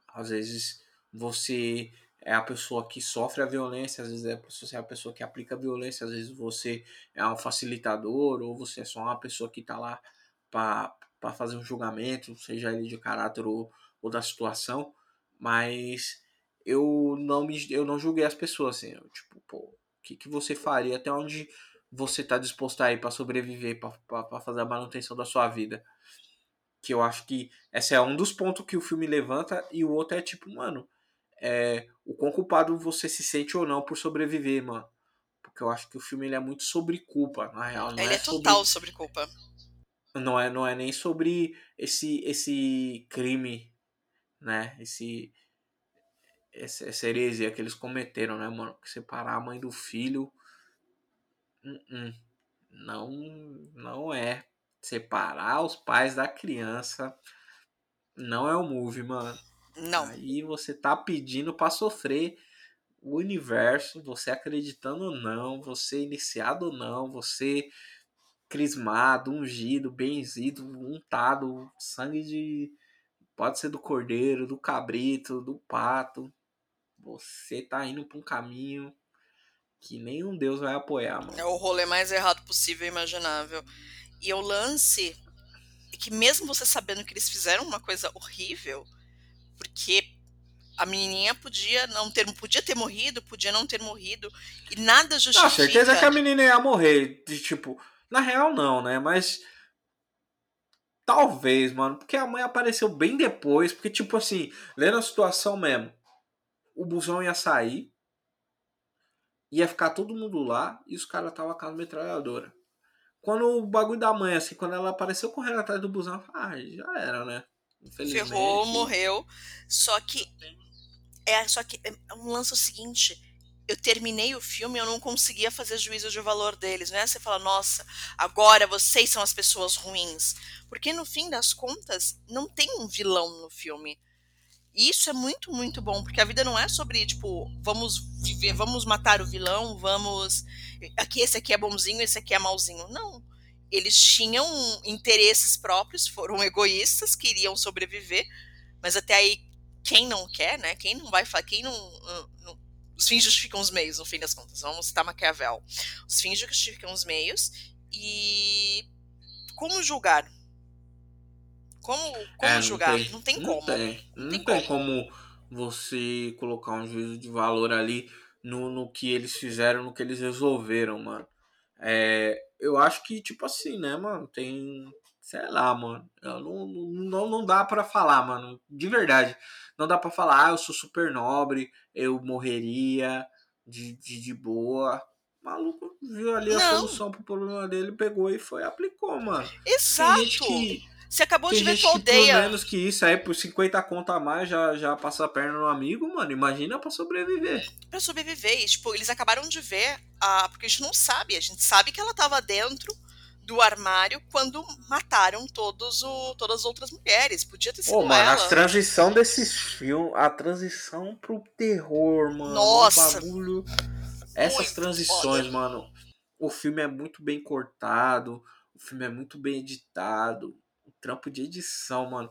Às vezes você é a pessoa que sofre a violência, às vezes é você é a pessoa que aplica a violência, às vezes você é um facilitador, ou você é só uma pessoa que tá lá para fazer um julgamento, seja ele de caráter ou, ou da situação. Mas eu não me eu não julguei as pessoas assim, eu, tipo, pô, que, que você faria, até onde você está disposto a ir para sobreviver, para fazer a manutenção da sua vida. Que eu acho que esse é um dos pontos que o filme levanta, e o outro é tipo, mano, é, o quão culpado você se sente ou não por sobreviver, mano. Porque eu acho que o filme ele é muito sobre culpa, na real. Não ele é, é total sobre... sobre culpa. Não é, não é nem sobre esse, esse crime, né? Esse, essa, essa heresia que eles cometeram, né, mano? Separar a mãe do filho. Uh -uh. Não, não é. Separar os pais da criança não é o movie, mano. Não. Aí você tá pedindo para sofrer o universo, você acreditando ou não, você iniciado ou não, você crismado, ungido, benzido, untado, sangue de. Pode ser do cordeiro, do cabrito, do pato. Você tá indo pra um caminho que nenhum Deus vai apoiar, mano. É o rolê mais errado possível e imaginável. E o lance é que mesmo você sabendo que eles fizeram uma coisa horrível, porque a menininha podia não ter podia ter morrido, podia não ter morrido e nada justifica. Não, certeza que a menina ia morrer, de tipo, na real não, né? Mas talvez, mano, porque a mãe apareceu bem depois, porque tipo assim, lendo a situação mesmo, o busão ia sair, ia ficar todo mundo lá e os caras estavam com a metralhadora. Quando o bagulho da mãe, assim, quando ela apareceu correndo atrás do busão, ah, já era, né? Ferrou, morreu. Só que. É, só que é um lance o seguinte. Eu terminei o filme eu não conseguia fazer juízo de valor deles, né? Você fala, nossa, agora vocês são as pessoas ruins. Porque no fim das contas, não tem um vilão no filme e isso é muito, muito bom, porque a vida não é sobre, tipo, vamos viver, vamos matar o vilão, vamos. Aqui esse aqui é bonzinho, esse aqui é malzinho. Não. Eles tinham interesses próprios, foram egoístas, queriam sobreviver, mas até aí, quem não quer, né? Quem não vai falar, quem não, não. os fins justificam os meios, no fim das contas. Vamos citar Maquiavel. Os fins justificam os meios e. Como julgar? Como, como é, julgar? Não tem, não tem não como. Tem. Não, não tem, tem como. como. você colocar um juízo de valor ali no, no que eles fizeram, no que eles resolveram, mano. É, eu acho que, tipo assim, né, mano, tem. Sei lá, mano. Não, não, não dá para falar, mano. De verdade. Não dá para falar, ah, eu sou super nobre, eu morreria de, de, de boa. O maluco viu ali a não. solução pro problema dele, pegou e foi aplicou, mano. Exato. Tem gente que você acabou Tem de ver tua aldeia. Pelo menos que isso aí, por 50 conto a mais, já, já passa a perna no amigo, mano. Imagina pra sobreviver. Pra sobreviver. E, tipo, eles acabaram de ver. A... Porque a gente não sabe. A gente sabe que ela tava dentro do armário quando mataram todos o, todas as outras mulheres. Podia ter sido Pô, mano, ela. a transição desses filmes, a transição pro terror, mano. Nossa. bagulho. Essas transições, foda. mano. O filme é muito bem cortado. O filme é muito bem editado trampo de edição, mano.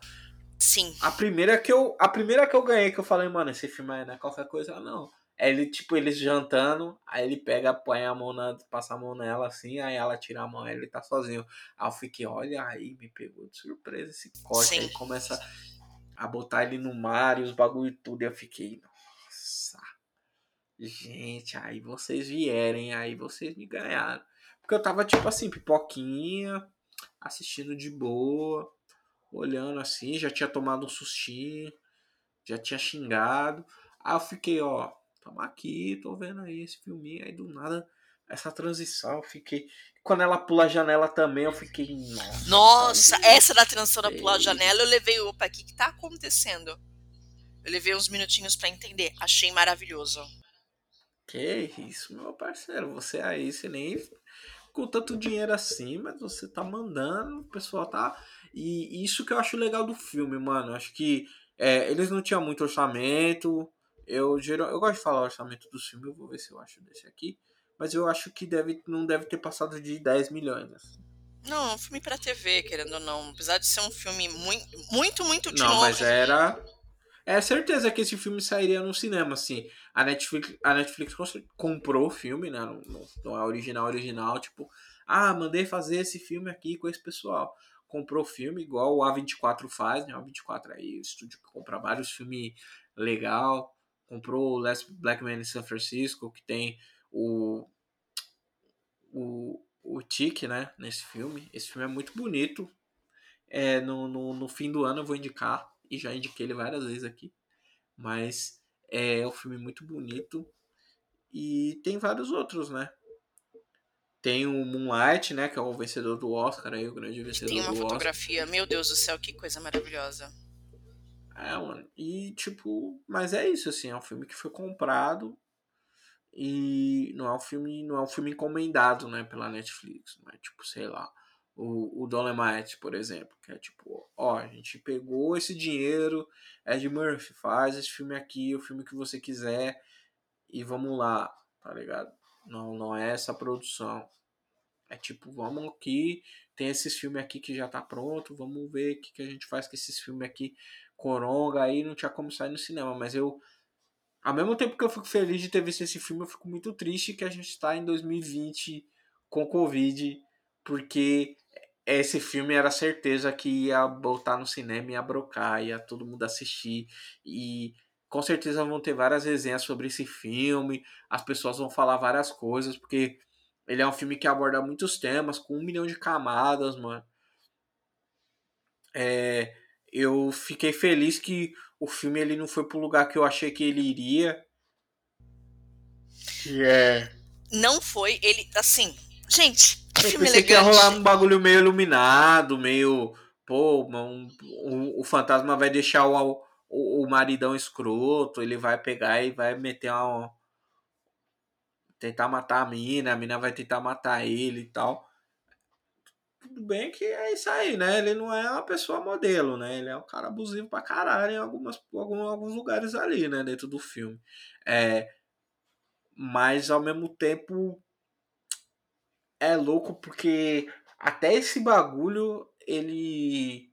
Sim. A primeira que eu, a primeira que eu ganhei, que eu falei, mano, esse filme é qualquer coisa, não. É ele, tipo, eles jantando, aí ele pega, põe a mão na. passa a mão nela assim, aí ela tira a mão, aí ele tá sozinho. Aí eu fiquei, olha aí, me pegou de surpresa esse corte. Sim. Aí começa a botar ele no mar e os bagulho e tudo. E eu fiquei, nossa. Gente, aí vocês vierem, aí vocês me ganharam. Porque eu tava, tipo assim, pipoquinha, assistindo de boa, olhando assim, já tinha tomado um sustinho, já tinha xingado. Aí eu fiquei, ó, tamo aqui, tô vendo aí esse filminho, aí do nada essa transição, eu fiquei. Quando ela pula a janela também, eu fiquei. Nossa, Nossa essa da transição da pular a janela, eu levei, opa, o que, que tá acontecendo? Eu levei uns minutinhos para entender. Achei maravilhoso. Que isso, meu parceiro. Você aí, você nem com tanto dinheiro assim, mas você tá mandando, o pessoal tá. E isso que eu acho legal do filme, mano. Acho que é, eles não tinham muito orçamento. Eu, geral, eu gosto de falar o orçamento do filme, eu vou ver se eu acho desse aqui. Mas eu acho que deve, não deve ter passado de 10 milhões. Assim. Não, um filme pra TV, querendo ou não. Apesar de ser um filme muito, muito, muito de Não, novo. mas era. É certeza que esse filme sairia no cinema, assim. A Netflix, a Netflix comprou o filme, né? Não, não é original, original. Tipo, ah, mandei fazer esse filme aqui com esse pessoal. Comprou o filme, igual o A24 faz, né? O A24 aí, o estúdio que compra vários filmes legal. Comprou o Last Black Man in San Francisco, que tem o. O, o Tique, né? Nesse filme. Esse filme é muito bonito. É, no, no, no fim do ano eu vou indicar e já indiquei ele várias vezes aqui. Mas é um filme muito bonito. E tem vários outros, né? Tem o Moonlight, né? Que é o vencedor do Oscar, aí, o grande vencedor do Oscar. Tem uma fotografia, meu Deus do céu, que coisa maravilhosa. É, mano. E, tipo, mas é isso, assim, é um filme que foi comprado e não é um filme, não é um filme encomendado, né, pela Netflix, né? Tipo, sei lá o, o Dolemite, por exemplo, que é tipo, ó, a gente pegou esse dinheiro, Ed Murphy, faz esse filme aqui, o filme que você quiser, e vamos lá, tá ligado? Não, não é essa produção. É tipo, vamos aqui, tem esses filmes aqui que já tá pronto, vamos ver o que, que a gente faz com esses filmes aqui, coronga, aí não tinha como sair no cinema, mas eu, ao mesmo tempo que eu fico feliz de ter visto esse filme, eu fico muito triste que a gente tá em 2020 com Covid, porque esse filme era certeza que ia botar no cinema, ia brocar, ia todo mundo assistir. E com certeza vão ter várias resenhas sobre esse filme. As pessoas vão falar várias coisas, porque ele é um filme que aborda muitos temas, com um milhão de camadas, mano. É, eu fiquei feliz que o filme ele não foi pro lugar que eu achei que ele iria. Que é. Não foi, ele, assim, Gente, filme pensei elegante. que ia rolar um bagulho meio iluminado, meio. Pô, um, um, o fantasma vai deixar o, o, o, maridão escroto, ele vai pegar e vai meter uma. Tentar matar a mina, a mina vai tentar matar ele e tal. Tudo bem que é isso aí, né? Ele não é uma pessoa modelo, né? Ele é um cara abusivo pra caralho em algumas, alguns, alguns lugares ali, né? Dentro do filme. É, mas ao mesmo tempo é louco porque até esse bagulho ele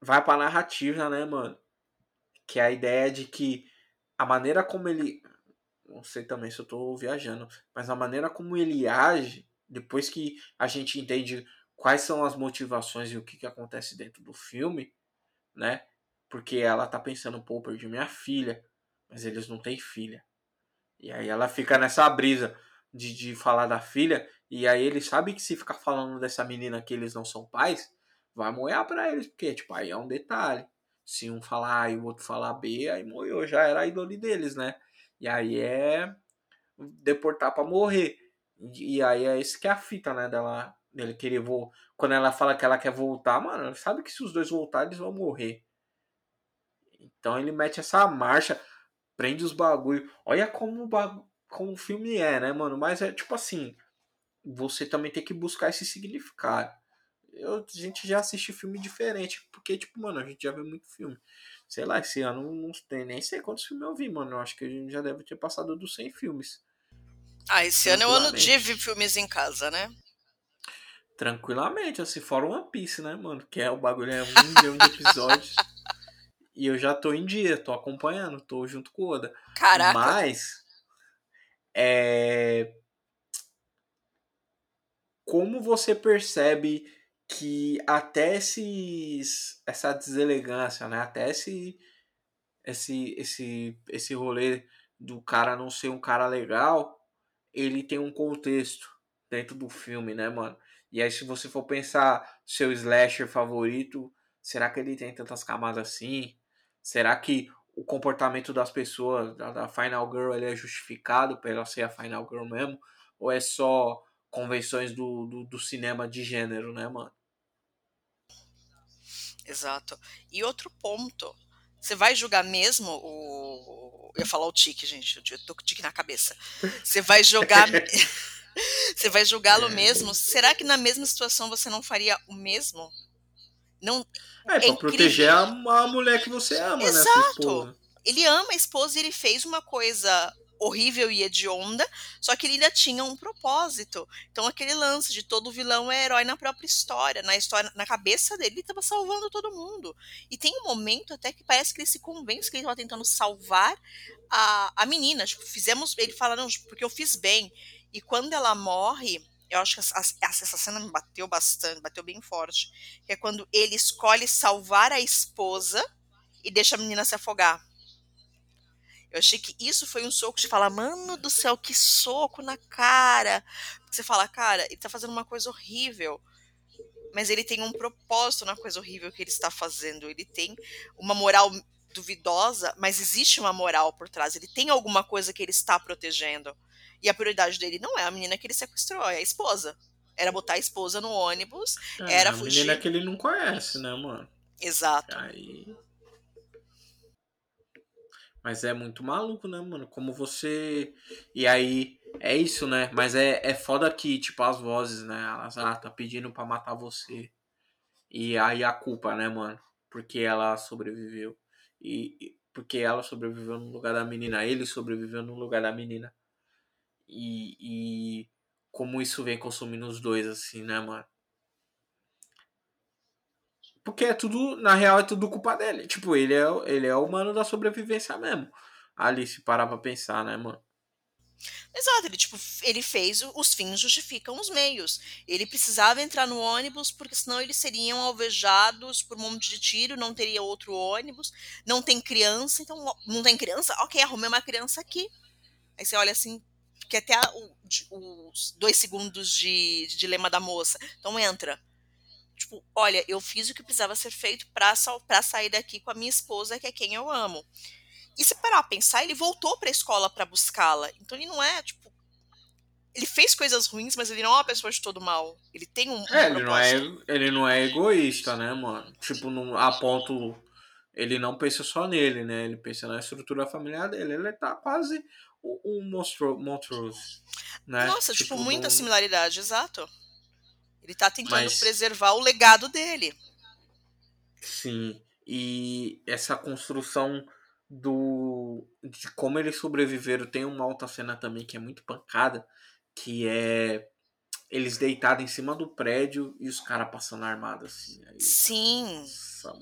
vai pra narrativa, né, mano? Que é a ideia de que a maneira como ele. Não sei também se eu tô viajando, mas a maneira como ele age, depois que a gente entende quais são as motivações e o que, que acontece dentro do filme, né? Porque ela tá pensando, pô, perdi minha filha, mas eles não têm filha. E aí ela fica nessa brisa de, de falar da filha, e aí ele sabe que se ficar falando dessa menina que eles não são pais, vai moer para eles, porque, tipo, aí é um detalhe. Se um falar A e o outro falar B, aí moeu, já era a ídole deles, né? E aí é deportar para morrer. E, aí é esse que é a fita, né, dela, dele querer voltar. Quando ela fala que ela quer voltar, mano, sabe que se os dois voltarem, eles vão morrer. Então ele mete essa marcha, prende os bagulho. Olha como o bagulho como o filme é, né, mano? Mas é tipo assim, você também tem que buscar esse significado. Eu, a gente já assiste filme diferente, porque, tipo, mano, a gente já vê muito filme. Sei lá, esse ano não tem nem sei quantos filmes eu vi, mano. Eu acho que a gente já deve ter passado dos 100 filmes. Ah, esse ano é o ano de ver filmes em casa, né? Tranquilamente, assim, fora One Piece, né, mano? Que é o bagulho, é um milhão de episódios. e eu já tô em dia, tô acompanhando, tô junto com o Oda. Caraca. Mas é... Como você percebe que até esses, essa deselegância, né? Até esse, esse, esse, esse rolê do cara não ser um cara legal, ele tem um contexto dentro do filme, né, mano? E aí, se você for pensar seu slasher favorito, será que ele tem tantas camadas assim? Será que o comportamento das pessoas, da, da Final Girl, ele é justificado pra ela ser a Final Girl mesmo? Ou é só convenções do, do, do cinema de gênero, né, mano? Exato. E outro ponto, você vai julgar mesmo o. Eu ia falar o tique, gente. Eu tô com o tique na cabeça. Você vai jogar. você vai julgá-lo mesmo? Será que na mesma situação você não faria o mesmo? Não, é, é pra proteger a, a, mulher que você ama, Exato. né? Ele ama a esposa e ele fez uma coisa horrível e hedionda, só que ele ainda tinha um propósito. Então aquele lance de todo vilão é herói na própria história, na história, na cabeça dele, ele estava salvando todo mundo. E tem um momento até que parece que ele se convence que ele estava tentando salvar a, a menina. Tipo, fizemos, ele fala não, porque eu fiz bem. E quando ela morre, eu acho que essa, essa cena me bateu bastante, bateu bem forte, que é quando ele escolhe salvar a esposa e deixa a menina se afogar. Eu achei que isso foi um soco de falar, mano do céu, que soco na cara. Você fala, cara, ele tá fazendo uma coisa horrível. Mas ele tem um propósito na coisa horrível que ele está fazendo. Ele tem uma moral duvidosa, mas existe uma moral por trás. Ele tem alguma coisa que ele está protegendo. E a prioridade dele não é a menina que ele sequestrou, é a esposa. Era botar a esposa no ônibus, é, era a fugir. menina que ele não conhece, né, mano? Exato. Aí mas é muito maluco, né, mano? Como você. E aí, é isso, né? Mas é, é foda que, tipo, as vozes, né? Elas, ah, tá pedindo pra matar você. E aí a culpa, né, mano? Porque ela sobreviveu. E porque ela sobreviveu no lugar da menina. Ele sobreviveu no lugar da menina. E, e como isso vem consumindo os dois, assim, né, mano? Porque é tudo, na real, é tudo culpa dele. Tipo, ele é, ele é o mano da sobrevivência mesmo. Ali, se parar pra pensar, né, mano? Exato, ele, tipo, ele fez os fins justificam os meios. Ele precisava entrar no ônibus, porque senão eles seriam alvejados por um monte de tiro, não teria outro ônibus, não tem criança, então não tem criança? Ok, arrumei uma criança aqui. Aí você olha assim, que até o, os dois segundos de, de dilema da moça. Então entra tipo, olha, eu fiz o que precisava ser feito para sair daqui com a minha esposa, que é quem eu amo. E se parar a pensar, ele voltou para a escola para buscá-la. Então ele não é, tipo, ele fez coisas ruins, mas ele não é uma pessoa de todo mal. Ele tem um, um é, ele não é, ele não é egoísta, né, mano? Tipo, não, a ponto ele não pensa só nele, né? Ele pensa na estrutura familiar dele. Ele tá quase um monstro, monstruoso, né? Nossa, tipo, tipo muita similaridade, exato. Ele está tentando Mas... preservar o legado dele. Sim. E essa construção do de como eles sobreviveram tem uma outra cena também que é muito pancada, que é eles deitados em cima do prédio e os caras passando armados assim. Aí, Sim. Nossa,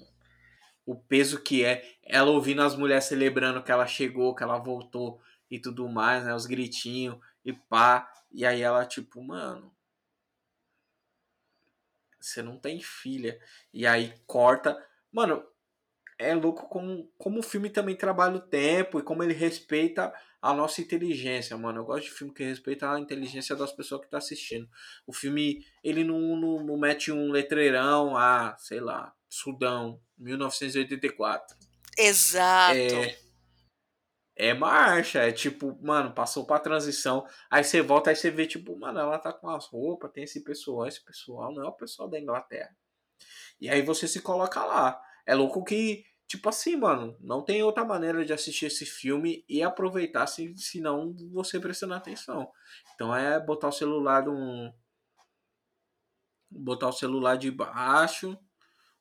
o peso que é ela ouvindo as mulheres celebrando que ela chegou, que ela voltou e tudo mais, né? Os gritinhos e pá. E aí ela, tipo, mano, você não tem filha. E aí corta. Mano, é louco como, como o filme também trabalha o tempo e como ele respeita a nossa inteligência, mano. Eu gosto de filme que respeita a inteligência das pessoas que estão tá assistindo. O filme, ele não, não, não mete um letreirão, ah, sei lá, Sudão, 1984. Exato. É, é marcha, é tipo, mano, passou pra transição, aí você volta, aí você vê, tipo, mano, ela tá com as roupas, tem esse pessoal, esse pessoal não é o pessoal da Inglaterra. E aí você se coloca lá. É louco que, tipo assim, mano, não tem outra maneira de assistir esse filme e aproveitar se, se não você prestando atenção. Então é botar o celular um botar o celular de baixo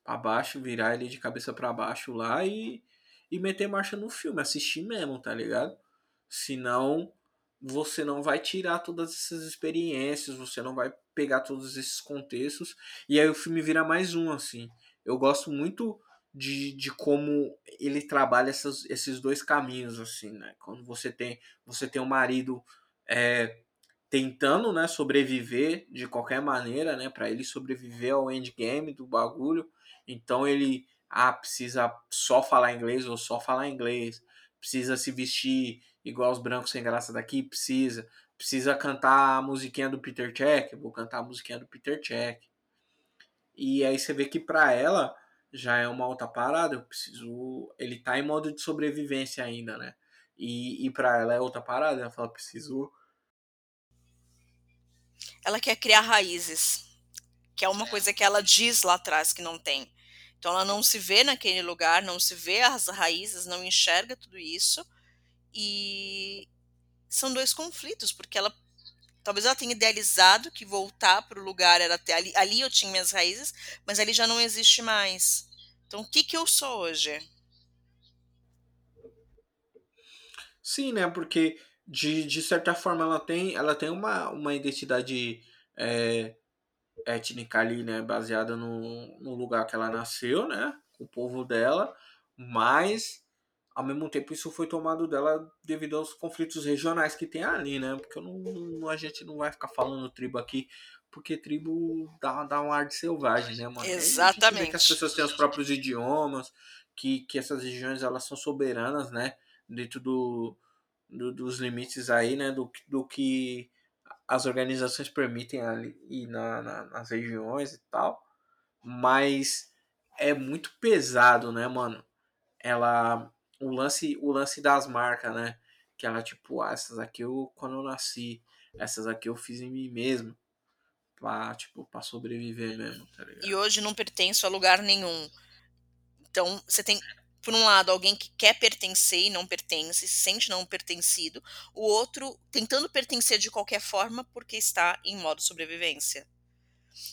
para baixo, virar ele de cabeça para baixo lá e e meter marcha no filme, assistir mesmo, tá ligado? Senão você não vai tirar todas essas experiências, você não vai pegar todos esses contextos e aí o filme vira mais um assim. Eu gosto muito de, de como ele trabalha essas, esses dois caminhos assim, né? Quando você tem você tem um marido é, tentando, né, sobreviver de qualquer maneira, né, para ele sobreviver ao endgame do bagulho. Então ele ah, precisa só falar inglês ou só falar inglês, precisa se vestir igual os brancos sem graça daqui, precisa, precisa cantar a musiquinha do Peter Check, vou cantar a musiquinha do Peter Check. E aí você vê que para ela já é uma outra parada. Eu preciso. Ele tá em modo de sobrevivência ainda, né? E, e pra ela é outra parada. Ela fala: preciso. Ela quer criar raízes, que é uma coisa que ela diz lá atrás que não tem. Então ela não se vê naquele lugar, não se vê as raízes, não enxerga tudo isso. E são dois conflitos, porque ela talvez ela tenha idealizado que voltar para o lugar era até ali, ali eu tinha minhas raízes, mas ali já não existe mais. Então o que que eu sou hoje? Sim, né? Porque de, de certa forma ela tem, ela tem uma, uma identidade é, étnica ali, né? Baseada no, no lugar que ela nasceu, né? O povo dela, mas ao mesmo tempo isso foi tomado dela devido aos conflitos regionais que tem ali, né? Porque não, não, a gente não vai ficar falando tribo aqui, porque tribo dá, dá um ar de selvagem, né, mano? Exatamente. Que as pessoas têm os próprios idiomas, que, que essas regiões elas são soberanas, né? Dentro do, do dos limites aí, né? Do, do que as organizações permitem ali na, na, nas regiões e tal. Mas é muito pesado, né, mano? Ela o lance, o lance das marcas, né? Que ela, tipo, ah, essas aqui eu, quando eu nasci, essas aqui eu fiz em mim mesmo. Pra, tipo, pra sobreviver mesmo, tá ligado? E hoje não pertenço a lugar nenhum. Então, você tem, por um lado, alguém que quer pertencer e não pertence, se sente não pertencido. O outro tentando pertencer de qualquer forma porque está em modo sobrevivência.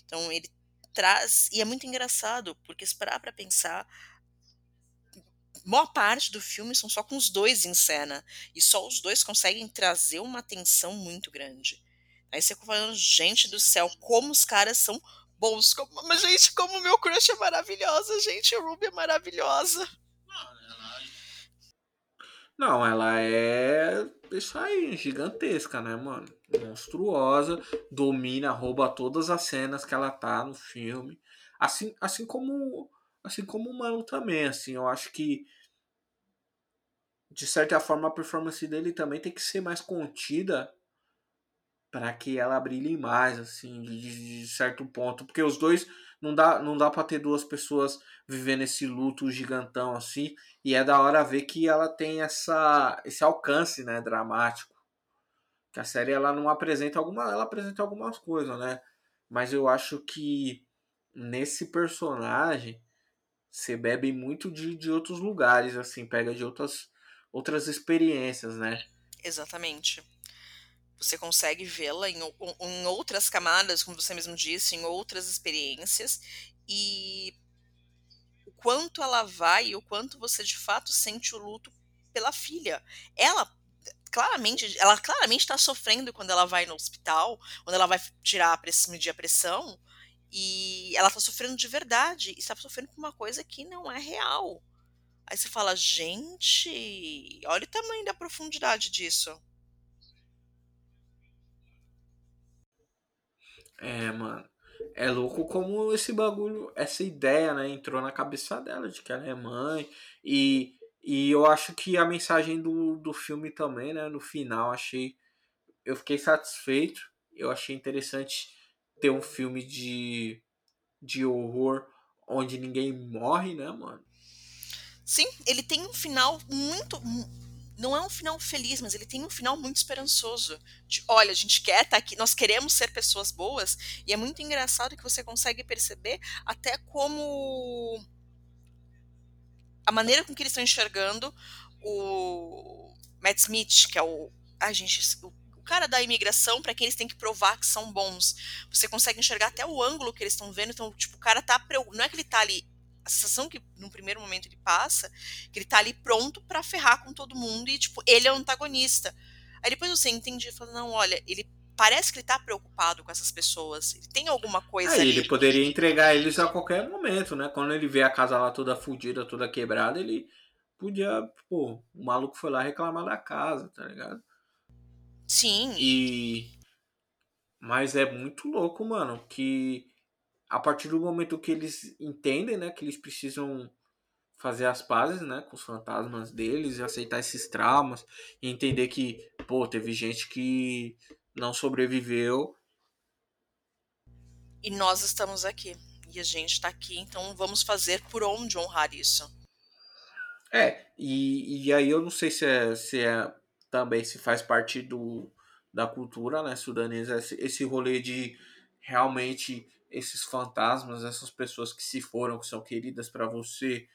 Então, ele traz. E é muito engraçado, porque se parar pra pensar, maior parte do filme são só com os dois em cena. E só os dois conseguem trazer uma tensão muito grande. Aí você fica falando, gente do céu, como os caras são bons. Como... Mas, gente, como o meu crush é maravilhosa, gente. A Ruby é maravilhosa. Não, ela é isso aí, gigantesca, né, mano? Monstruosa, domina, rouba todas as cenas que ela tá no filme. Assim, assim como assim como o Mano também, assim, eu acho que de certa forma a performance dele também tem que ser mais contida para que ela brilhe mais, assim, de, de, certo ponto, porque os dois não dá não dá para ter duas pessoas vivendo esse luto gigantão assim, e é da hora ver que ela tem essa esse alcance, né, dramático. Que a série ela não apresenta alguma, ela apresenta algumas coisas, né? Mas eu acho que nesse personagem você bebe muito de, de outros lugares, assim, pega de outras, outras experiências, né? Exatamente. Você consegue vê-la em, em outras camadas, como você mesmo disse, em outras experiências, e o quanto ela vai e o quanto você de fato sente o luto pela filha. Ela claramente, ela claramente está sofrendo quando ela vai no hospital, quando ela vai tirar a pressão, medir a pressão, e ela tá sofrendo de verdade. E está sofrendo por uma coisa que não é real. Aí você fala, gente, olha o tamanho da profundidade disso. É, mano. É louco como esse bagulho, essa ideia, né, entrou na cabeça dela de que ela é mãe. E, e eu acho que a mensagem do, do filme também, né, no final, achei. Eu fiquei satisfeito. Eu achei interessante ter um filme de, de horror onde ninguém morre, né, mano? Sim, ele tem um final muito. Não é um final feliz, mas ele tem um final muito esperançoso. De olha, a gente quer estar tá aqui, nós queremos ser pessoas boas, e é muito engraçado que você consegue perceber até como a maneira com que eles estão enxergando o Matt Smith, que é o. Ai, gente, o cara da imigração para quem eles têm que provar que são bons. Você consegue enxergar até o ângulo que eles estão vendo. Então, tipo, o cara tá. Não é que ele tá ali. A sensação que no primeiro momento ele passa, que ele tá ali pronto para ferrar com todo mundo e, tipo, ele é o antagonista. Aí depois você entende e fala, não, olha, ele parece que ele tá preocupado com essas pessoas. Ele tem alguma coisa Aí ali. Ele poderia entregar eles a qualquer momento, né? Quando ele vê a casa lá toda fodida, toda quebrada, ele podia, pô, o maluco foi lá reclamar da casa, tá ligado? Sim. E. Mas é muito louco, mano, que a partir do momento que eles entendem, né, que eles precisam fazer as pazes, né, com os fantasmas deles e aceitar esses traumas e entender que, pô, teve gente que não sobreviveu. E nós estamos aqui. E a gente tá aqui, então vamos fazer por onde honrar isso. É, e, e aí eu não sei se é, se é também se faz parte do, da cultura né, sudanesa, esse, esse rolê de realmente esses fantasmas, essas pessoas que se foram, que são queridas para você,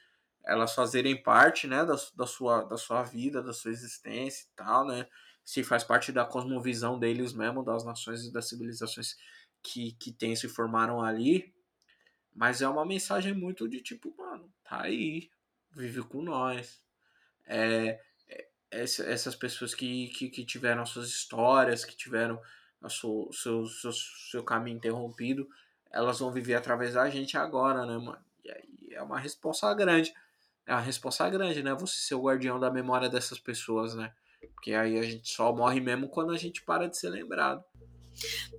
elas fazerem parte né, da, da, sua, da sua vida, da sua existência e tal, né? Se faz parte da cosmovisão deles mesmo, das nações e das civilizações que, que tem, se formaram ali. Mas é uma mensagem muito de tipo, mano, tá aí, vive com nós. É, é essas pessoas que, que, que, tiveram suas histórias, que tiveram o seu, seu, seu, seu caminho interrompido, elas vão viver através da gente agora, né, mano? E aí é uma resposta grande. É uma resposta grande, né? Você ser o guardião da memória dessas pessoas, né? Porque aí a gente só morre mesmo quando a gente para de ser lembrado.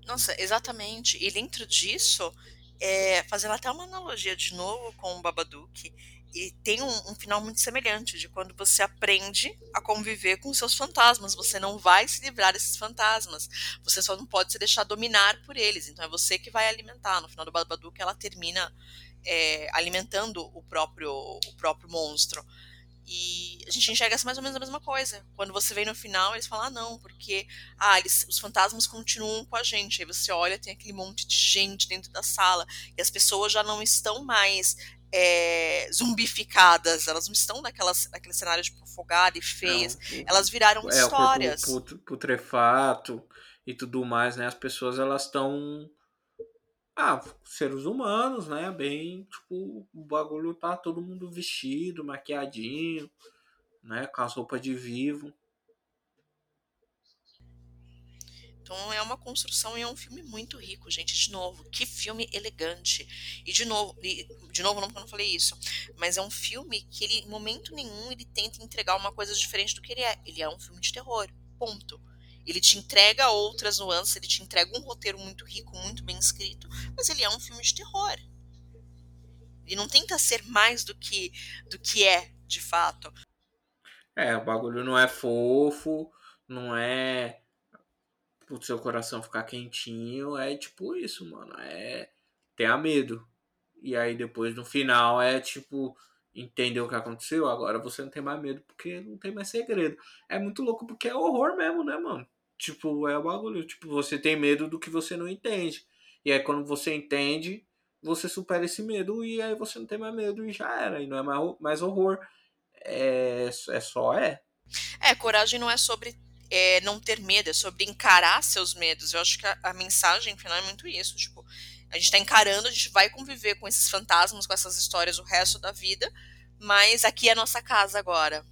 Nossa, exatamente. E dentro disso, é, fazendo até uma analogia de novo com o Babadook, e tem um, um, final muito semelhante de quando você aprende a conviver com seus fantasmas. Você não vai se livrar desses fantasmas. Você só não pode se deixar dominar por eles. Então é você que vai alimentar. No final do Babadook, ela termina é, alimentando o próprio, o próprio monstro. E a gente enxerga mais ou menos a mesma coisa. Quando você vem no final, eles falam, ah, não, porque ah, eles, os fantasmas continuam com a gente. Aí você olha, tem aquele monte de gente dentro da sala. E as pessoas já não estão mais é, zumbificadas, elas não estão naquelas, naquele cenário tipo fogada e feias. Elas viraram é, histórias. O corpo putrefato e tudo mais, né? As pessoas elas estão ah, seres humanos, né? Bem, tipo, o bagulho tá todo mundo vestido, maquiadinho, né? Com as roupas de vivo. Então é uma construção e é um filme muito rico, gente. De novo, que filme elegante. E de novo, de novo não porque eu não falei isso, mas é um filme que ele, em momento nenhum, ele tenta entregar uma coisa diferente do que ele é. Ele é um filme de terror. Ponto. Ele te entrega outras nuances, ele te entrega um roteiro muito rico, muito bem escrito, mas ele é um filme de terror. Ele não tenta ser mais do que do que é, de fato. É, o bagulho não é fofo, não é pro seu coração ficar quentinho, é tipo isso, mano. É ter medo. E aí depois no final é tipo entendeu o que aconteceu, agora você não tem mais medo porque não tem mais segredo. É muito louco porque é horror mesmo, né, mano? Tipo, é o bagulho. Tipo, você tem medo do que você não entende. E aí quando você entende, você supera esse medo e aí você não tem mais medo e já era. E não é mais, mais horror. É, é só é. É, coragem não é sobre é, não ter medo, é sobre encarar seus medos. Eu acho que a, a mensagem final é muito isso. Tipo, a gente tá encarando, a gente vai conviver com esses fantasmas, com essas histórias o resto da vida, mas aqui é a nossa casa agora.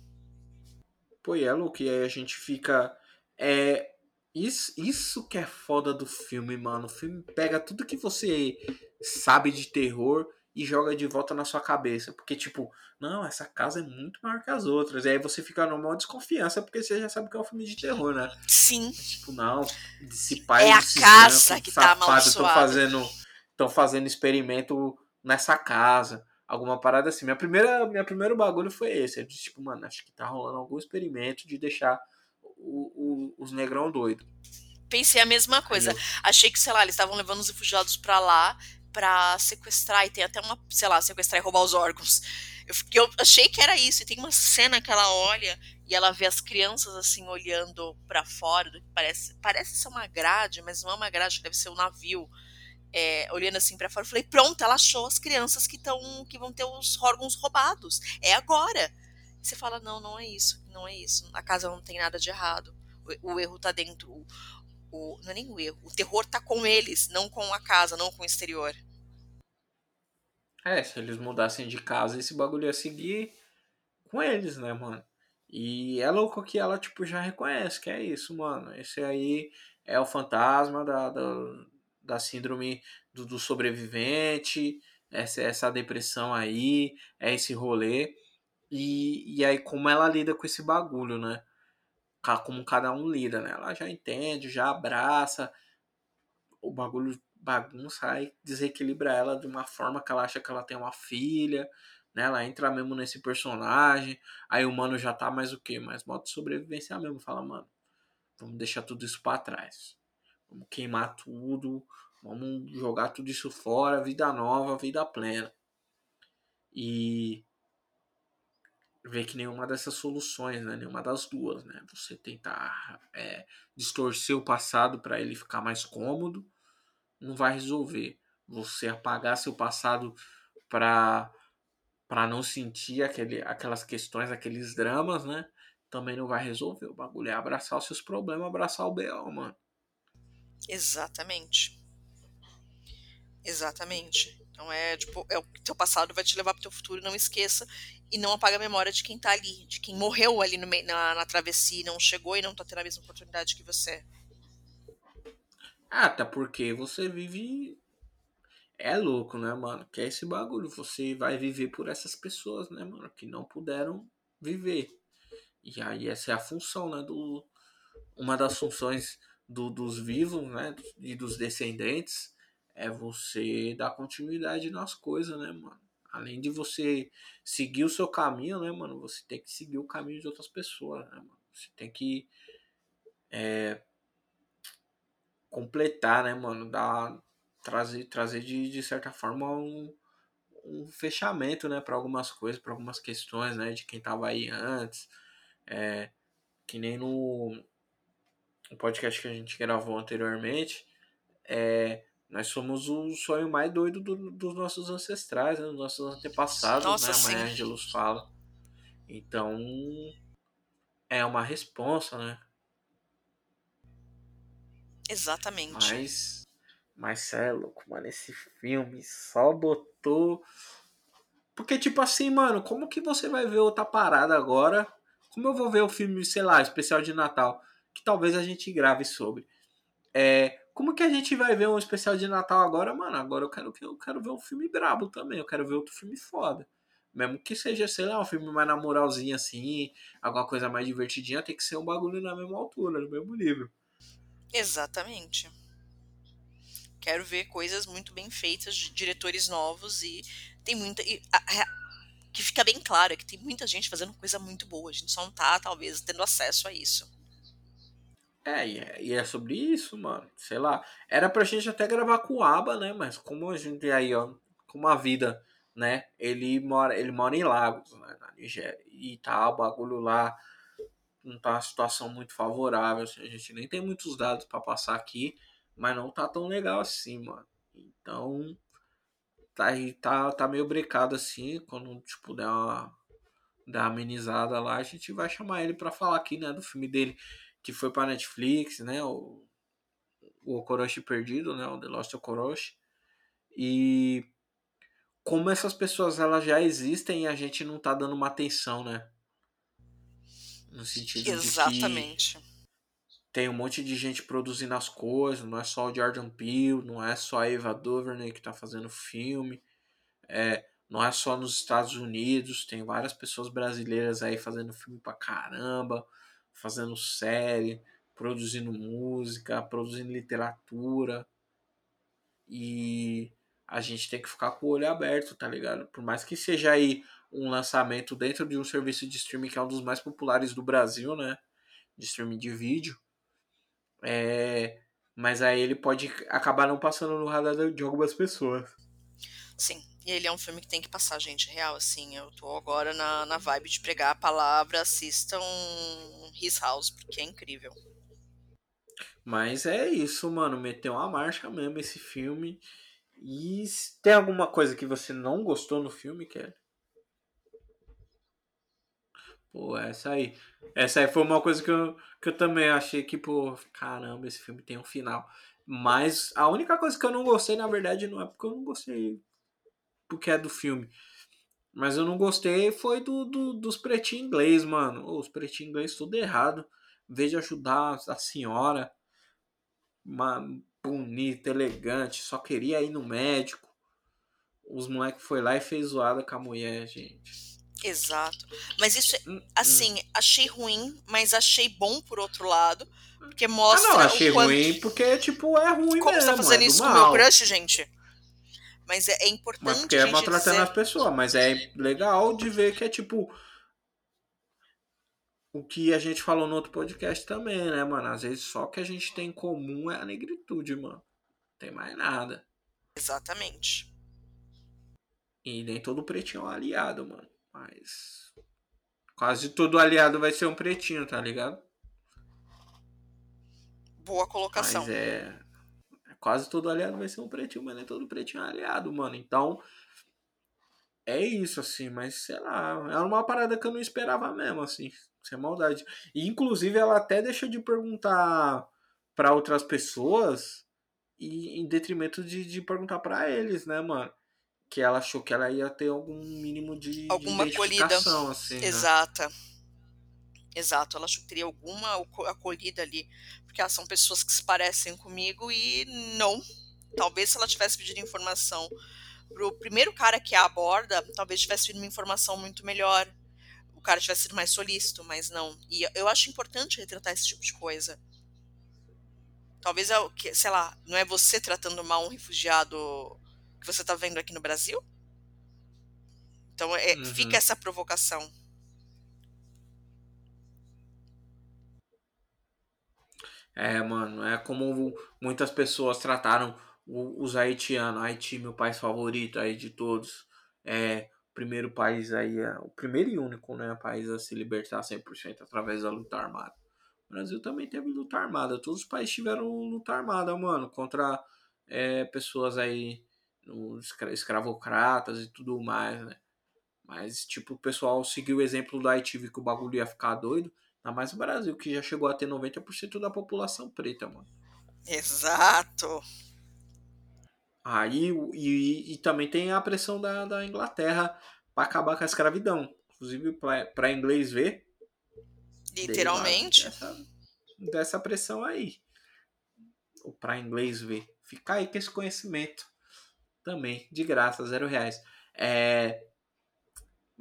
Pô, é louco, e aí a gente fica. É, isso, isso que é foda do filme, mano. O filme pega tudo que você sabe de terror e joga de volta na sua cabeça. Porque, tipo, não, essa casa é muito maior que as outras. E aí você fica numa desconfiança, porque você já sabe que é um filme de terror, né? Sim. É, tipo, não, esse pai É a casa que tá amaldiçoada. Estão fazendo, tão fazendo experimento nessa casa. Alguma parada assim. Minha primeira, minha primeiro bagulho foi esse. Eu disse, tipo, mano, acho que tá rolando algum experimento de deixar o, o, os negrão doido. Pensei a mesma coisa. Eu... Achei que, sei lá, eles estavam levando os refugiados para lá para sequestrar e tem até uma, sei lá, sequestrar e roubar os órgãos. Eu, eu achei que era isso. E tem uma cena que ela olha e ela vê as crianças assim olhando para fora, do que parece, parece ser uma grade, mas não é uma grade, deve ser um navio. É, olhando assim para fora, eu falei: "Pronto, ela achou as crianças que estão que vão ter os órgãos roubados. É agora". Você fala: "Não, não é isso, não é isso. A casa não tem nada de errado. O, o erro tá dentro. O, o, não é nem o erro. O terror tá com eles, não com a casa, não com o exterior. É, se eles mudassem de casa, esse bagulho ia seguir com eles, né, mano? E é louco que ela, tipo, já reconhece que é isso, mano. Esse aí é o fantasma da, da, da síndrome do, do sobrevivente, essa, essa depressão aí, é esse rolê. E, e aí, como ela lida com esse bagulho, né? Como cada um lida, né? Ela já entende, já abraça o bagulho bagunça e desequilibra ela de uma forma que ela acha que ela tem uma filha, né? Ela entra mesmo nesse personagem, aí o mano já tá mais o quê? Mais modo de sobrevivência mesmo. Fala, mano, vamos deixar tudo isso para trás. Vamos queimar tudo, Vamos jogar tudo isso fora, vida nova, vida plena. E ver que nenhuma dessas soluções, né? Nenhuma das duas, né? Você tentar é, distorcer o passado para ele ficar mais cômodo, não vai resolver. Você apagar seu passado para para não sentir aquele, aquelas questões, aqueles dramas, né? Também não vai resolver. O bagulho é abraçar os seus problemas, abraçar o B.O., mano. Exatamente. Exatamente. Então é tipo, é o teu passado vai te levar pro teu futuro, não esqueça e não apaga a memória de quem tá ali, de quem morreu ali no na, na travessia, não chegou e não tá tendo a mesma oportunidade que você. Ah, até porque você vive é louco, né, mano? Que é esse bagulho, você vai viver por essas pessoas, né, mano, que não puderam viver. E aí essa é a função, né, do uma das funções do, dos vivos, né, e dos descendentes é você dar continuidade nas coisas, né, mano? Além de você seguir o seu caminho, né, mano? Você tem que seguir o caminho de outras pessoas, né, mano? Você tem que é, completar, né, mano? Dar, trazer, trazer de, de certa forma um, um fechamento, né, para algumas coisas, para algumas questões, né, de quem tava aí antes. É, que nem no, no podcast que a gente gravou anteriormente, é, nós somos o sonho mais doido do, dos nossos ancestrais, né? dos nossos antepassados, Nossa, né? A Mãe Angelus fala. Então, é uma resposta, né? Exatamente. Mas, mas é louco, mano. Esse filme só botou. Porque, tipo assim, mano, como que você vai ver outra parada agora? Como eu vou ver o filme, sei lá, especial de Natal? Que talvez a gente grave sobre. É, como que a gente vai ver um especial de Natal agora, mano? Agora eu quero, eu quero ver um filme brabo também. Eu quero ver outro filme foda. Mesmo que seja, sei lá, um filme mais na moralzinha assim, alguma coisa mais divertidinha, tem que ser um bagulho na mesma altura, no mesmo nível. Exatamente. Quero ver coisas muito bem feitas de diretores novos e tem muita. E, a, a, que fica bem claro é que tem muita gente fazendo coisa muito boa. A gente só não tá, talvez, tendo acesso a isso. É, e é, e é sobre isso, mano. Sei lá. Era pra gente até gravar com o Aba, né? Mas como a gente aí, ó, com a vida, né? Ele mora, ele mora em Lagos, né? na Nigéria. E tá o bagulho lá não tá uma situação muito favorável. Assim, a gente nem tem muitos dados para passar aqui, mas não tá tão legal assim, mano. Então, tá, tá, tá meio brecado assim. Quando, tipo, der uma, der uma amenizada lá, a gente vai chamar ele para falar aqui, né? Do filme dele que foi para Netflix, né? O, o Okoroshi Perdido, né? O The Lost Okoroshi. E como essas pessoas elas já existem e a gente não tá dando uma atenção, né? No sentido Exatamente. de que tem um monte de gente produzindo as coisas, não é só o Jordan Peele, não é só a Eva DuVernay que tá fazendo filme, é, não é só nos Estados Unidos, tem várias pessoas brasileiras aí fazendo filme pra caramba fazendo série, produzindo música, produzindo literatura. E a gente tem que ficar com o olho aberto, tá ligado? Por mais que seja aí um lançamento dentro de um serviço de streaming que é um dos mais populares do Brasil, né? De streaming de vídeo. É... Mas aí ele pode acabar não passando no radar de algumas pessoas. Sim, ele é um filme que tem que passar, gente, real, assim. Eu tô agora na, na vibe de pregar a palavra, assistam His House, porque é incrível. Mas é isso, mano. Meteu uma marcha mesmo esse filme. E tem alguma coisa que você não gostou no filme, Kelly? Pô, essa aí. Essa aí foi uma coisa que eu, que eu também achei que, pô, caramba, esse filme tem um final. Mas a única coisa que eu não gostei, na verdade, não é porque eu não gostei porque é do filme. Mas eu não gostei foi do, do dos pretinhos inglês, mano. os pretinhos inglês tudo errado. Em vez de ajudar a senhora, uma bonita, elegante, só queria ir no médico. Os moleques foi lá e fez zoada com a mulher, gente. Exato. Mas isso, hum, hum. assim, achei ruim, mas achei bom por outro lado. Porque mostra. Ah, não, achei quanto... ruim porque, tipo, é ruim Como mesmo. Como você tá fazendo é isso mal. com o meu crush, gente? Mas é, é importante. Mas porque é maltratando dizer... as pessoas, mas é legal de ver que é tipo. O que a gente falou no outro podcast também, né, mano? Às vezes só que a gente tem em comum é a negritude, mano. tem mais nada. Exatamente. E nem todo pretinho é um aliado, mano. Mas. Quase todo aliado vai ser um pretinho, tá ligado? Boa colocação. Mas é. Quase todo aliado vai ser um pretinho, mas nem todo pretinho é aliado, mano. Então. É isso, assim, mas sei lá. É uma parada que eu não esperava mesmo, assim. Sem maldade. E, inclusive, ela até deixa de perguntar para outras pessoas e em detrimento de, de perguntar para eles, né, mano? Que ela achou que ela ia ter algum mínimo de, alguma de identificação, acolhida. assim. Né? Exato, ela achou que teria alguma acolhida ali, porque elas são pessoas que se parecem comigo e não. Talvez se ela tivesse pedido informação pro primeiro cara que a aborda, talvez tivesse tido uma informação muito melhor. O cara tivesse sido mais solícito, mas não. E eu acho importante retratar esse tipo de coisa. Talvez é o que, sei lá, não é você tratando mal um refugiado que você está vendo aqui no Brasil? Então é, uhum. fica essa provocação. É, mano, é como muitas pessoas trataram os haitianos. Haiti, meu país favorito aí de todos. É o primeiro país aí, é, o primeiro e único, né, país a se libertar 100% através da luta armada. O Brasil também teve luta armada. Todos os países tiveram luta armada, mano, contra é, pessoas aí, escravocratas e tudo mais, né? Mas, tipo, o pessoal seguiu o exemplo do Haiti, viu que o bagulho ia ficar doido. Ainda mais o Brasil, que já chegou a ter 90% da população preta, mano. Exato. Aí, e, e, também tem a pressão da, da Inglaterra para acabar com a escravidão. Inclusive, para inglês ver, Literalmente. Dessa, dessa pressão aí. Ou para inglês ver. Ficar aí com esse conhecimento. Também, de graça, zero reais. É,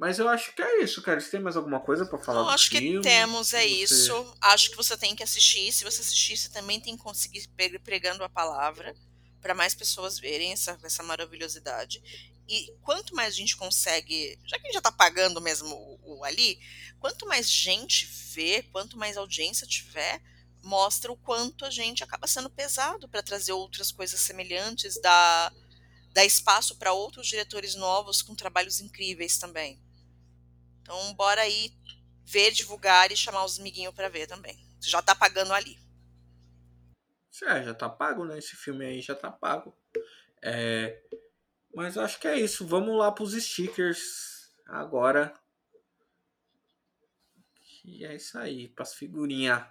mas eu acho que é isso, cara. Você tem mais alguma coisa para falar? Eu acho filme? que temos, é você... isso. Acho que você tem que assistir. Se você assistir, você também tem que conseguir pregando a palavra para mais pessoas verem essa, essa maravilhosidade. E quanto mais a gente consegue, já que a gente já está pagando mesmo o, o, ali, quanto mais gente vê, quanto mais audiência tiver, mostra o quanto a gente acaba sendo pesado para trazer outras coisas semelhantes, dar, dar espaço para outros diretores novos com trabalhos incríveis também. Então, bora aí ver, divulgar e chamar os amiguinhos para ver também. Você já está pagando ali. É, já tá pago, né? Esse filme aí já tá pago. É, mas acho que é isso. Vamos lá pros stickers agora. E é isso aí, pras figurinhas.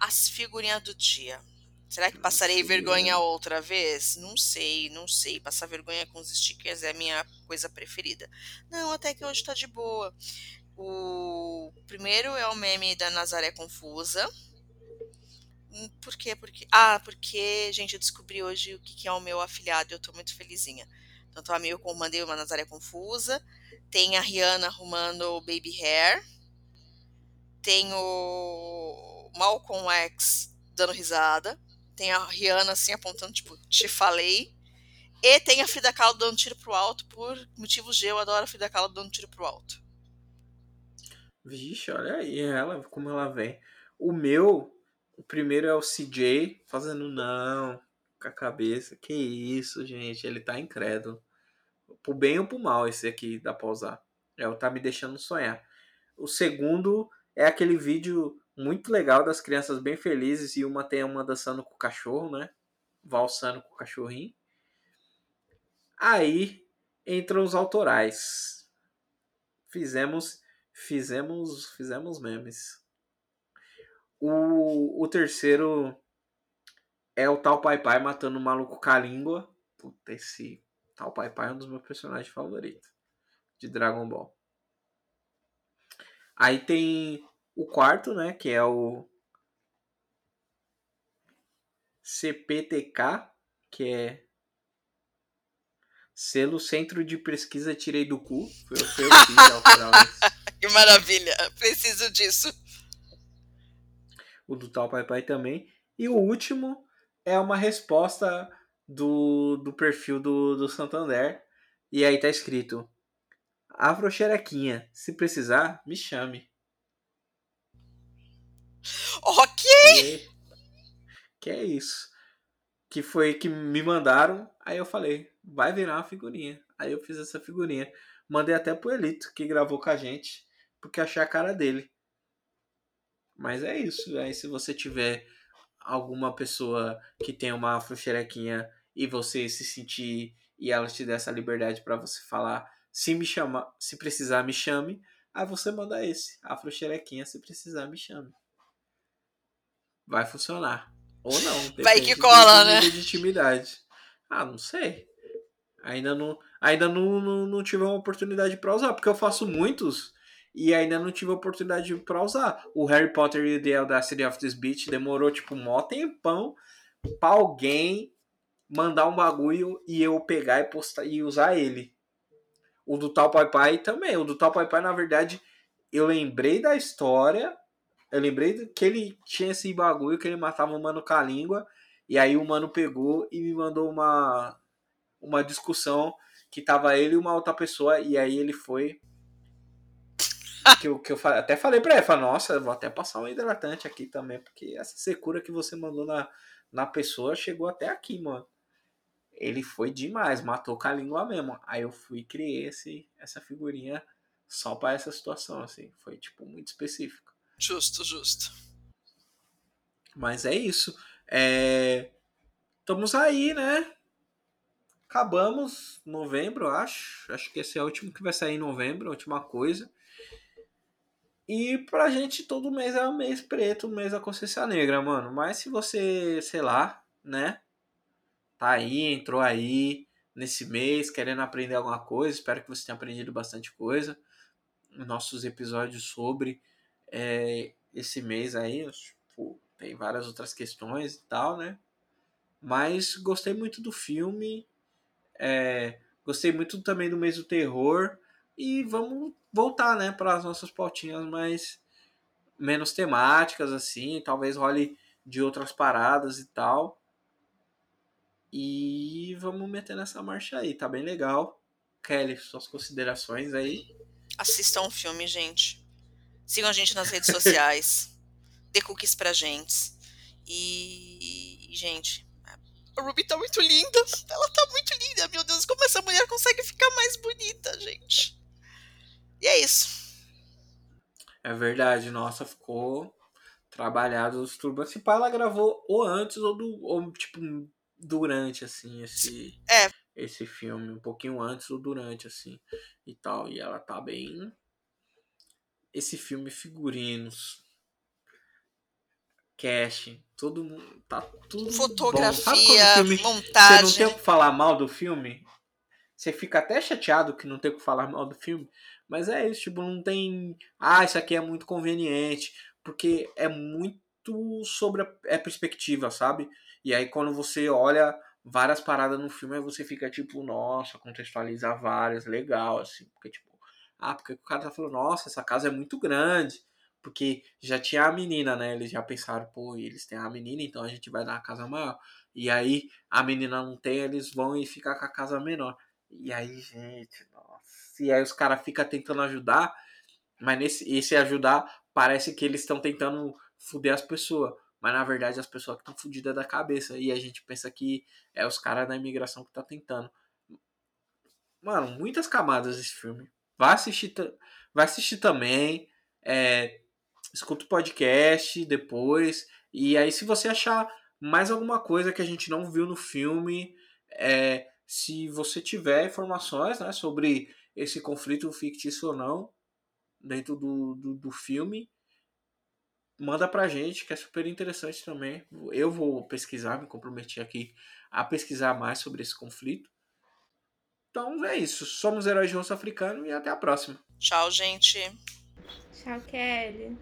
As figurinhas do dia. Será que passarei vergonha outra vez? Não sei, não sei. Passar vergonha com os stickers é a minha coisa preferida. Não, até que hoje tá de boa. O primeiro é o meme da Nazaré Confusa. Hum, por quê? Porque, ah, porque, gente, eu descobri hoje o que é o meu afiliado e eu tô muito felizinha. Então, tô amigo com mandei uma Nazaré Confusa. Tem a Rihanna arrumando o Baby Hair. Tem o Malcolm X dando risada. Tem a Rihanna assim apontando, tipo, te falei. E tem a Frida Kahlo dando tiro pro alto por motivos G. Eu adoro a Frida Kahlo dando tiro pro alto. Vixe, olha aí ela, como ela vem. O meu, o primeiro é o CJ fazendo não com a cabeça. Que isso, gente, ele tá incrédulo. Pro bem ou pro mal esse aqui dá pra usar. É tá me deixando sonhar. O segundo é aquele vídeo muito legal das crianças bem felizes e uma tem uma dançando com o cachorro, né? Valsando com o cachorrinho. Aí entram os autorais. Fizemos fizemos fizemos memes. O, o terceiro é o tal Pai Pai matando o maluco com a língua. Puta, esse tal Pai Pai é um dos meus personagens favoritos de Dragon Ball. Aí tem o quarto, né? Que é o CPTK, que é Selo Centro de Pesquisa Tirei do Cu. Foi, foi eu que Que maravilha, preciso disso o do tal Pai Pai também. E o último é uma resposta do, do perfil do, do Santander. E aí tá escrito: Afroxerequinha, se precisar, me chame. Ok! Que, que é isso. que foi que me mandaram. Aí eu falei, vai virar uma figurinha. Aí eu fiz essa figurinha. Mandei até pro Elito, que gravou com a gente, porque achei a cara dele. Mas é isso. Aí se você tiver alguma pessoa que tem uma afroxerequinha e você se sentir e ela te der essa liberdade para você falar, se me chama, se precisar me chame, aí você manda esse, afroxerequinha, se precisar me chame. Vai funcionar. Ou não. Vai que cola, né? De intimidade. Ah, não sei. Ainda não, ainda não, não, não tive uma oportunidade para usar, porque eu faço muitos e ainda não tive a oportunidade para usar. O Harry Potter e The Audacity of This Beach demorou tipo um mó tempão pra alguém mandar um bagulho e eu pegar e postar e usar ele. O do Tal Pai Pai também. O do Tal Pai Pai, na verdade, eu lembrei da história. Eu lembrei que ele tinha esse bagulho que ele matava o mano com a língua. E aí o mano pegou e me mandou uma, uma discussão que tava ele e uma outra pessoa. E aí ele foi que eu, que eu até falei pra ele, falei, nossa, vou até passar um hidratante aqui também, porque essa secura que você mandou na, na pessoa chegou até aqui, mano. Ele foi demais, matou com a língua mesmo. Aí eu fui e criei esse, essa figurinha só para essa situação, assim. Foi, tipo, muito específico. Justo, justo. Mas é isso. É... Estamos aí, né? Acabamos novembro, acho. Acho que esse é o último que vai sair em novembro, a última coisa. E pra gente todo mês é um mês preto, mês da consciência negra, mano. Mas se você, sei lá, né? Tá aí, entrou aí nesse mês querendo aprender alguma coisa, espero que você tenha aprendido bastante coisa. Nossos episódios sobre é, esse mês aí, pô, tem várias outras questões e tal, né? Mas gostei muito do filme. É, gostei muito também do mês do terror. E vamos voltar, né, para as nossas pautinhas mais menos temáticas assim, talvez role de outras paradas e tal. E vamos meter nessa marcha aí, tá bem legal. Kelly, suas considerações aí. Assistam o filme, gente. Sigam a gente nas redes sociais. Dê cookies pra gente. E, gente, a Ruby tá muito linda. Ela tá muito linda. Meu Deus, como essa mulher consegue ficar mais bonita, gente. E é isso. É verdade, nossa, ficou trabalhado os turbos. Se pá, ela gravou ou antes ou, do, ou tipo durante assim esse é. esse filme, um pouquinho antes ou durante assim e tal. E ela tá bem esse filme figurinos casting, todo mundo tá tudo fotografia, bom. filme, montagem. Você não tem que falar mal do filme? Você fica até chateado que não tem que falar mal do filme, mas é isso, tipo, não tem. Ah, isso aqui é muito conveniente. Porque é muito sobre a é perspectiva, sabe? E aí quando você olha várias paradas no filme, aí você fica tipo, nossa, contextualiza várias, legal, assim. Porque, tipo, ah, porque o cara tá falando, nossa, essa casa é muito grande. Porque já tinha a menina, né? Eles já pensaram, pô, eles têm a menina, então a gente vai dar uma casa maior. E aí a menina não tem, eles vão e ficar com a casa menor. E aí, gente, e aí os caras ficam tentando ajudar, mas nesse esse ajudar parece que eles estão tentando fuder as pessoas. Mas na verdade as pessoas que estão fudidas da cabeça. E a gente pensa que é os caras da imigração que tá tentando. Mano, muitas camadas esse filme. Vai assistir, vai assistir também. É, escuta o podcast depois. E aí, se você achar mais alguma coisa que a gente não viu no filme, é, se você tiver informações né, sobre esse conflito fictício ou não dentro do, do, do filme, manda pra gente, que é super interessante também. Eu vou pesquisar, me comprometi aqui a pesquisar mais sobre esse conflito. Então é isso. Somos heróis de rosto africano e até a próxima. Tchau, gente. Tchau, Kelly.